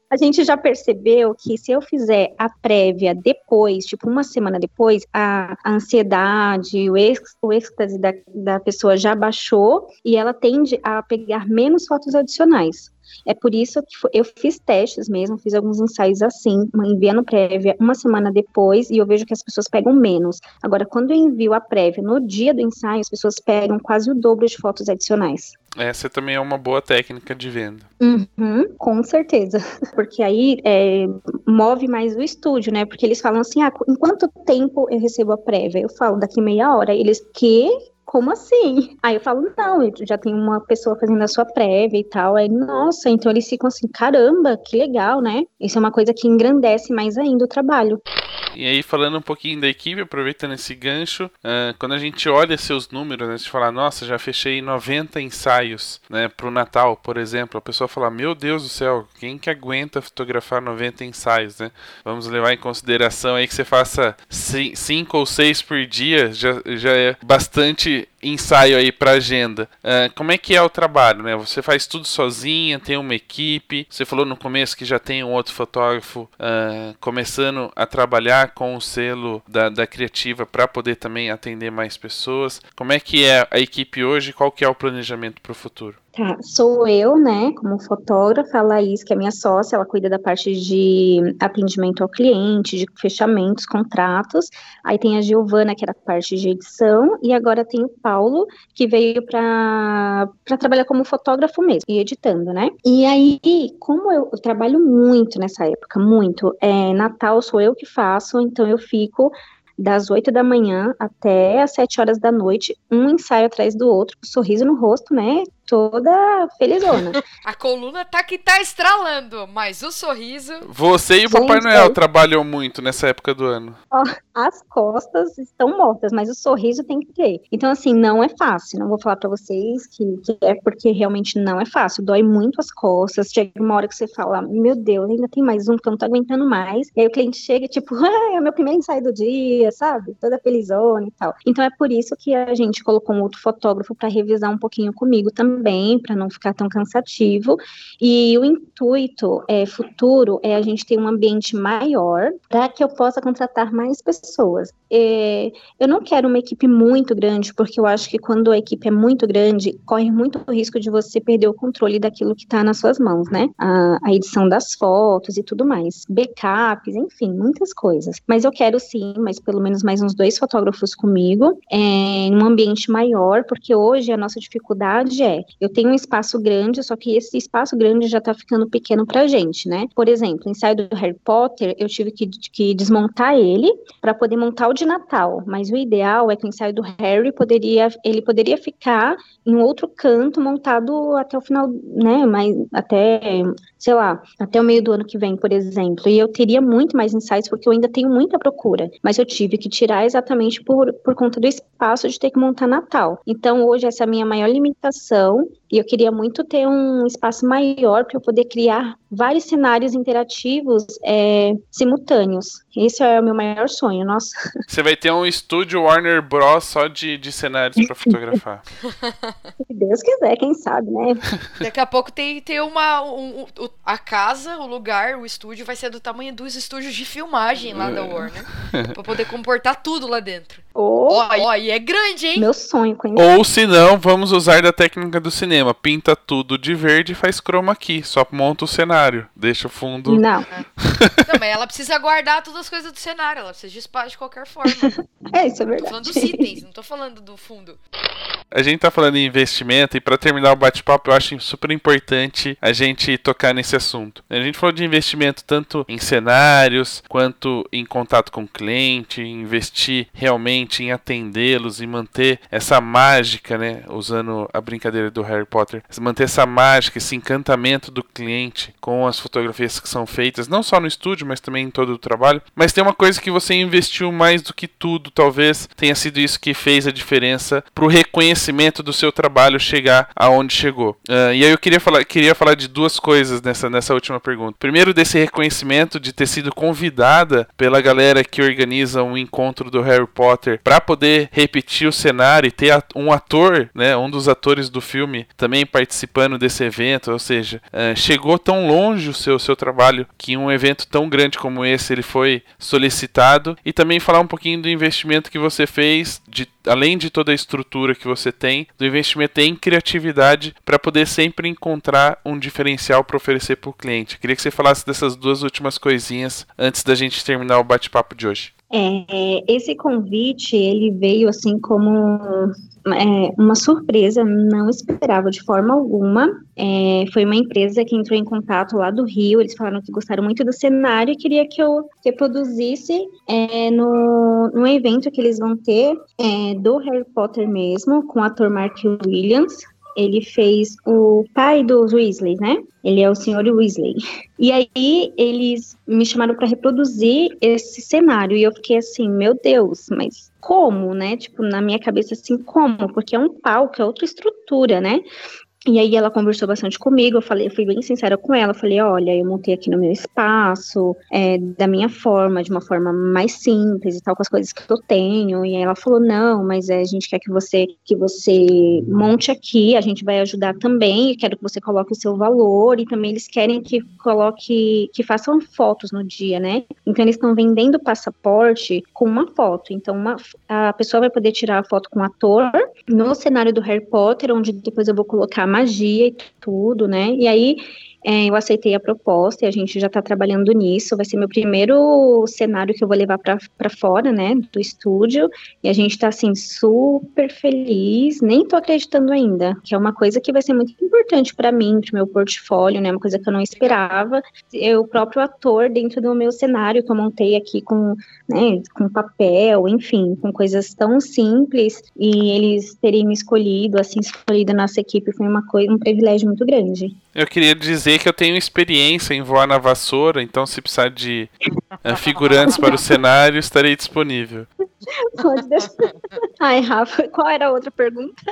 D: A gente já percebeu que se eu fizer a prévia depois, tipo uma semana depois, a, a ansiedade, o, ex, o êxtase da, da pessoa já baixou e ela tende a pegar menos fotos adicionais. É por isso que eu fiz testes mesmo, fiz alguns ensaios assim, enviando prévia uma semana depois, e eu vejo que as pessoas pegam menos. Agora, quando eu envio a prévia no dia do ensaio, as pessoas pegam quase o dobro de fotos adicionais.
B: Essa também é uma boa técnica de venda.
D: Uhum, com certeza. <laughs> Porque aí é, move mais o estúdio, né? Porque eles falam assim: ah, em quanto tempo eu recebo a prévia? Eu falo, daqui meia hora. Eles, que? Como assim? Aí eu falo, não, já tenho uma pessoa fazendo a sua prévia e tal. Aí, nossa, então eles ficam assim, caramba, que legal, né? Isso é uma coisa que engrandece mais ainda o trabalho.
B: E aí, falando um pouquinho da equipe, aproveitando esse gancho, uh, quando a gente olha seus números, né, a gente fala, nossa, já fechei 90 ensaios, né, pro Natal, por exemplo, a pessoa fala, meu Deus do céu, quem que aguenta fotografar 90 ensaios, né? Vamos levar em consideração aí que você faça 5 ou 6 por dia, já, já é bastante 去 ensaio aí para agenda. Uh, como é que é o trabalho, né? Você faz tudo sozinha, tem uma equipe. Você falou no começo que já tem um outro fotógrafo uh, começando a trabalhar com o selo da, da criativa para poder também atender mais pessoas. Como é que é a equipe hoje? Qual que é o planejamento para o futuro?
D: Tá, sou eu, né, como fotógrafa, a Laís, que é minha sócia, ela cuida da parte de atendimento ao cliente, de fechamentos, contratos. Aí tem a Giovana, que era a parte de edição, e agora tem o Paulo, que veio para trabalhar como fotógrafo mesmo, e editando, né? E aí, como eu, eu trabalho muito nessa época, muito, é, Natal sou eu que faço, então eu fico das 8 da manhã até as 7 horas da noite, um ensaio atrás do outro, sorriso no rosto, né? Toda felizona. <laughs>
C: A coluna tá que tá estralando, mas o sorriso.
B: Você e o Papai Noel trabalham muito nessa época do ano.
D: As costas estão mortas, mas o sorriso tem que ter. Então, assim, não é fácil. Não vou falar para vocês que, que, é porque realmente não é fácil. Dói muito as costas. Chega uma hora que você fala, meu Deus, ainda tem mais um que eu não tô aguentando mais. E aí o cliente chega, tipo, <laughs> ah, é o meu primeiro ensaio do dia, sabe? Toda felizona e tal. Então é por isso que a gente colocou um outro fotógrafo para revisar um pouquinho comigo também também, para não ficar tão cansativo. E o intuito é, futuro é a gente ter um ambiente maior para que eu possa contratar mais pessoas. É, eu não quero uma equipe muito grande, porque eu acho que quando a equipe é muito grande, corre muito o risco de você perder o controle daquilo que está nas suas mãos, né? A, a, edição das fotos e tudo mais, backups, enfim, muitas coisas. Mas eu quero sim, mas pelo menos mais uns dois fotógrafos comigo, é, em um ambiente maior, porque hoje a nossa dificuldade é eu tenho um espaço grande, só que esse espaço grande já tá ficando pequeno pra gente, né? Por exemplo, o ensaio do Harry Potter, eu tive que, que desmontar ele para poder montar o de Natal, mas o ideal é que o ensaio do Harry poderia, ele poderia ficar em outro canto montado até o final, né, mas até, sei lá, até o meio do ano que vem, por exemplo. E eu teria muito mais ensaios porque eu ainda tenho muita procura, mas eu tive que tirar exatamente por, por conta do espaço de ter que montar Natal. Então, hoje essa é a minha maior limitação e eu queria muito ter um espaço maior para eu poder criar vários cenários interativos é, simultâneos. Esse é o meu maior sonho, nossa. <laughs>
B: Você vai ter um estúdio Warner Bros. só de, de cenários para fotografar. <laughs>
D: Se Deus quiser, quem sabe, né? <laughs>
C: Daqui a pouco tem, tem uma. Um, um, a casa, o lugar, o estúdio vai ser do tamanho dos estúdios de filmagem lá da Warner. para poder comportar tudo lá dentro.
D: Oh,
C: oh, e é grande, hein?
D: Meu sonho conhecer.
B: Ou se não, vamos usar da técnica do cinema. Pinta tudo de verde e faz chroma key. Só monta o cenário. Deixa o fundo.
D: Não. <laughs>
C: não, mas ela precisa guardar todas as coisas do cenário. Ela precisa de espaço de qualquer forma. <laughs>
D: é, isso é verdade.
C: Tô falando dos itens, não tô falando do fundo.
B: A gente tá falando em investimento e para terminar o bate-papo, eu acho super importante a gente tocar nesse assunto. A gente falou de investimento tanto em cenários quanto em contato com o cliente, investir realmente em atendê-los e manter essa mágica, né, usando a brincadeira do Harry Potter, manter essa mágica, esse encantamento do cliente com as fotografias que são feitas, não só no estúdio, mas também em todo o trabalho. Mas tem uma coisa que você investiu mais do que tudo, talvez tenha sido isso que fez a diferença pro reconhecimento reconhecimento do seu trabalho chegar aonde chegou. Uh, e aí eu queria falar, queria falar de duas coisas nessa, nessa última pergunta. Primeiro, desse reconhecimento de ter sido convidada pela galera que organiza um encontro do Harry Potter para poder repetir o cenário e ter um ator, né, um dos atores do filme, também participando desse evento. Ou seja, uh, chegou tão longe o seu, seu trabalho que um evento tão grande como esse ele foi solicitado. E também falar um pouquinho do investimento que você fez, de, além de toda a estrutura que você você tem do investimento em criatividade para poder sempre encontrar um diferencial para oferecer para o cliente. Queria que você falasse dessas duas últimas coisinhas antes da gente terminar o bate-papo de hoje.
D: É, esse convite, ele veio assim como é, uma surpresa, não esperava de forma alguma. É, foi uma empresa que entrou em contato lá do Rio, eles falaram que gostaram muito do cenário e queria que eu reproduzisse é, no, no evento que eles vão ter é, do Harry Potter mesmo, com o ator Mark Williams ele fez o pai dos Weasley, né? Ele é o senhor Weasley. E aí eles me chamaram para reproduzir esse cenário e eu fiquei assim, meu Deus, mas como, né? Tipo, na minha cabeça assim, como? Porque é um palco, é outra estrutura, né? E aí ela conversou bastante comigo, eu falei, eu fui bem sincera com ela, falei, olha, eu montei aqui no meu espaço, é, da minha forma, de uma forma mais simples e tal, com as coisas que eu tenho. E aí ela falou, não, mas é, a gente quer que você que você monte aqui, a gente vai ajudar também, quero que você coloque o seu valor, e também eles querem que coloque, que façam fotos no dia, né? Então eles estão vendendo passaporte com uma foto. Então uma, a pessoa vai poder tirar a foto com o ator no cenário do Harry Potter, onde depois eu vou colocar magia e tudo, né? E aí é, eu aceitei a proposta e a gente já está trabalhando nisso. Vai ser meu primeiro cenário que eu vou levar para fora, né, do estúdio. E a gente está assim super feliz. Nem estou acreditando ainda, que é uma coisa que vai ser muito importante para mim, para meu portfólio, né, uma coisa que eu não esperava. Eu o próprio ator dentro do meu cenário que eu montei aqui com, né, com papel, enfim, com coisas tão simples e eles terem me escolhido, assim, escolhido nossa equipe foi uma coisa, um privilégio muito grande.
B: Eu queria dizer que eu tenho experiência em voar na vassoura, então se precisar de uh, figurantes para o cenário, estarei disponível.
D: Pode deixar. Ai, Rafa, qual era a outra pergunta?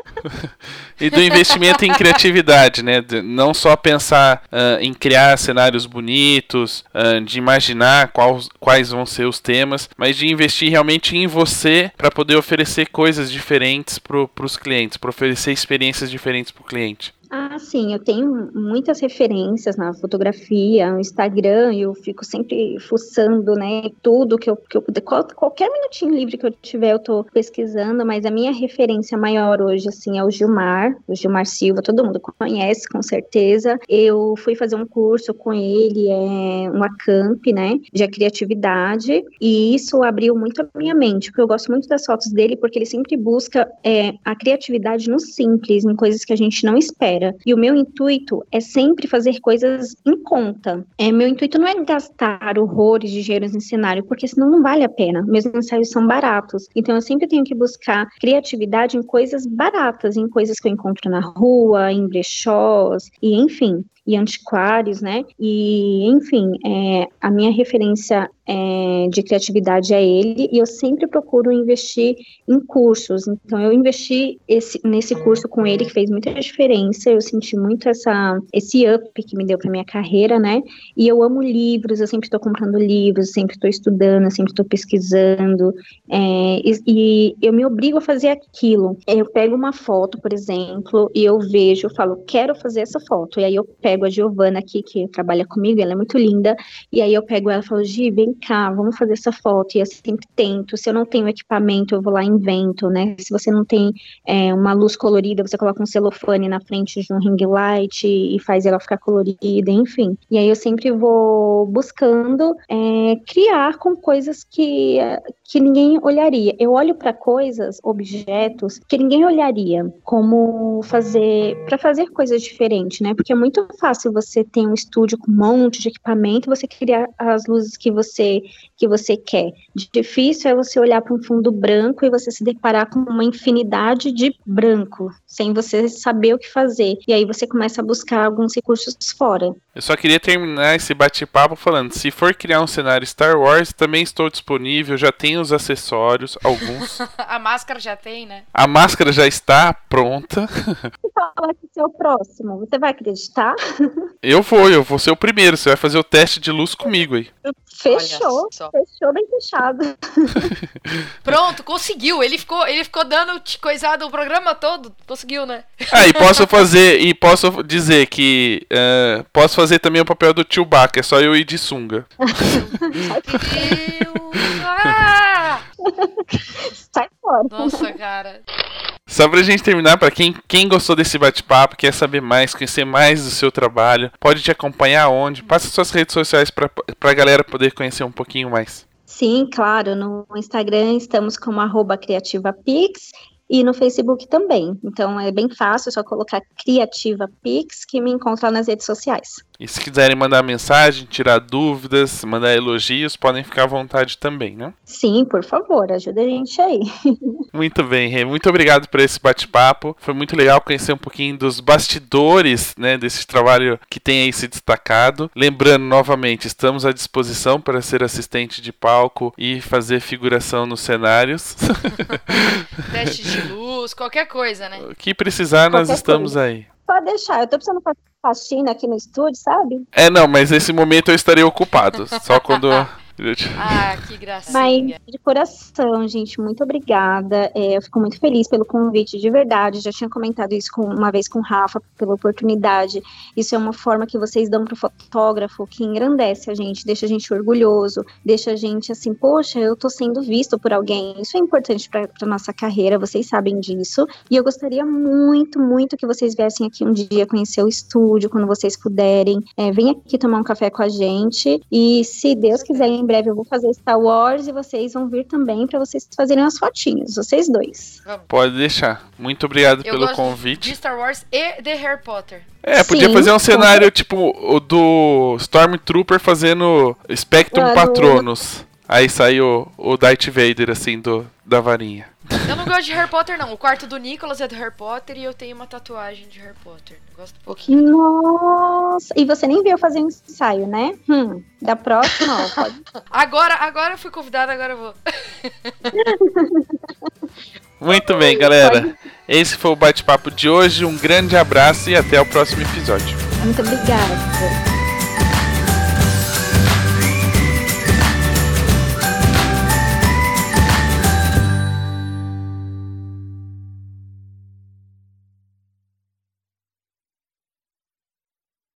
B: e do investimento em criatividade, né? De não só pensar uh, em criar cenários bonitos, uh, de imaginar quais, quais vão ser os temas, mas de investir realmente em você para poder oferecer coisas diferentes para os clientes, para oferecer experiências diferentes para o cliente.
D: Ah, sim, eu tenho muitas referências na fotografia, no Instagram, eu fico sempre fuçando, né, tudo que eu, que eu puder, qualquer minutinho livre que eu tiver, eu tô pesquisando, mas a minha referência maior hoje, assim, é o Gilmar, o Gilmar Silva, todo mundo conhece, com certeza. Eu fui fazer um curso com ele, é uma camp, né, de criatividade, e isso abriu muito a minha mente, porque eu gosto muito das fotos dele, porque ele sempre busca é, a criatividade no simples, em coisas que a gente não espera. E o meu intuito é sempre fazer coisas em conta. É, meu intuito não é gastar horrores de dinheiro em cenário, porque senão não vale a pena. Meus ensaios são baratos. Então eu sempre tenho que buscar criatividade em coisas baratas, em coisas que eu encontro na rua, em brechós, e enfim e antiquários, né? E, enfim, é, a minha referência é, de criatividade é ele e eu sempre procuro investir em cursos. Então, eu investi esse, nesse curso com ele que fez muita diferença. Eu senti muito essa, esse up que me deu para minha carreira, né? E eu amo livros, eu sempre estou comprando livros, sempre estou estudando, sempre estou pesquisando. É, e, e eu me obrigo a fazer aquilo. Eu pego uma foto, por exemplo, e eu vejo, eu falo, quero fazer essa foto. E aí eu pego pego a Giovana aqui, que trabalha comigo, ela é muito linda, e aí eu pego ela e falo, Gi, vem cá, vamos fazer essa foto, e eu sempre tento, se eu não tenho equipamento, eu vou lá e invento, né, se você não tem é, uma luz colorida, você coloca um celofane na frente de um ring light e faz ela ficar colorida, enfim, e aí eu sempre vou buscando é, criar com coisas que, que ninguém olharia, eu olho para coisas, objetos, que ninguém olharia, como fazer, para fazer coisas diferentes, né, porque é muito fácil você ter um estúdio com um monte de equipamento e você criar as luzes que você que você quer. Difícil é você olhar para um fundo branco e você se deparar com uma infinidade de branco, sem você saber o que fazer. E aí você começa a buscar alguns recursos fora.
B: Eu só queria terminar esse bate-papo falando: se for criar um cenário Star Wars, também estou disponível, já tenho os acessórios, alguns. <laughs>
C: a máscara já tem, né?
B: A máscara já está pronta. <laughs>
D: Fala que é o próximo, você vai acreditar?
B: Eu vou, eu vou ser o primeiro. Você vai fazer o teste de luz comigo aí.
D: Fechou, fechou bem fechado. <laughs>
C: Pronto, conseguiu. Ele ficou, ele ficou dando coisado o programa todo. Conseguiu, né?
B: Ah, e posso <laughs> fazer, e posso dizer que uh, posso fazer também o papel do tio Baca, é só eu ir de sunga. <laughs>
C: ah! <laughs>
D: Sai fora.
C: Nossa, cara.
B: Só pra gente terminar, para quem, quem gostou desse bate-papo, quer saber mais, conhecer mais do seu trabalho, pode te acompanhar onde? Passa suas redes sociais pra, pra galera poder conhecer um pouquinho mais.
D: Sim, claro. No Instagram estamos como arroba criativapix e no Facebook também. Então é bem fácil, é só colocar Criativa Pix que me encontra nas redes sociais.
B: E se quiserem mandar mensagem, tirar dúvidas, mandar elogios, podem ficar à vontade também, né?
D: Sim, por favor, ajuda a gente aí. <laughs>
B: Muito bem, Rê. Muito obrigado por esse bate-papo. Foi muito legal conhecer um pouquinho dos bastidores, né, desse trabalho que tem aí se destacado. Lembrando novamente, estamos à disposição para ser assistente de palco e fazer figuração nos cenários. <laughs>
C: Teste de luz, qualquer coisa, né?
B: O que precisar, nós
D: Qualquer
B: estamos
D: coisa.
B: aí.
D: Pode deixar, eu tô precisando fazer faxina aqui no estúdio, sabe?
B: É, não, mas nesse momento eu estarei ocupado. Só quando. <laughs>
C: Ah, que gracinha.
D: Mas de coração, gente, muito obrigada. É, eu fico muito feliz pelo convite, de verdade. Já tinha comentado isso com, uma vez com o Rafa, pela oportunidade. Isso é uma forma que vocês dão pro fotógrafo que engrandece a gente, deixa a gente orgulhoso, deixa a gente assim, poxa, eu tô sendo visto por alguém. Isso é importante pra, pra nossa carreira, vocês sabem disso. E eu gostaria muito, muito que vocês viessem aqui um dia conhecer o estúdio, quando vocês puderem. É, vem aqui tomar um café com a gente. E se Deus quiser, em breve eu vou fazer Star Wars e vocês vão vir também pra vocês fazerem as fotinhos, vocês dois.
B: Pode deixar. Muito obrigado
C: Eu
B: pelo
C: gosto
B: convite.
C: de Star Wars e de Harry Potter.
B: É, podia
D: Sim,
B: fazer um cenário tipo o do Stormtrooper fazendo Spectrum
D: Ah, no-
B: Patronus. Aí sai o, o Darth Vader, assim, do, da varinha.
C: Eu não gosto de Harry Potter, não. O quarto do Nicholas é do Harry Potter e eu tenho uma tatuagem de Harry Potter. Gosto um pouquinho.
D: Nossa! E você nem veio fazer um ensaio, né? Hum, da próxima, ó, pode <laughs>
C: Agora, agora eu fui convidada, agora eu vou. <laughs>
B: Muito bem, galera. Esse foi o bate-papo de hoje. Um grande abraço e até o próximo episódio.
D: Muito obrigada.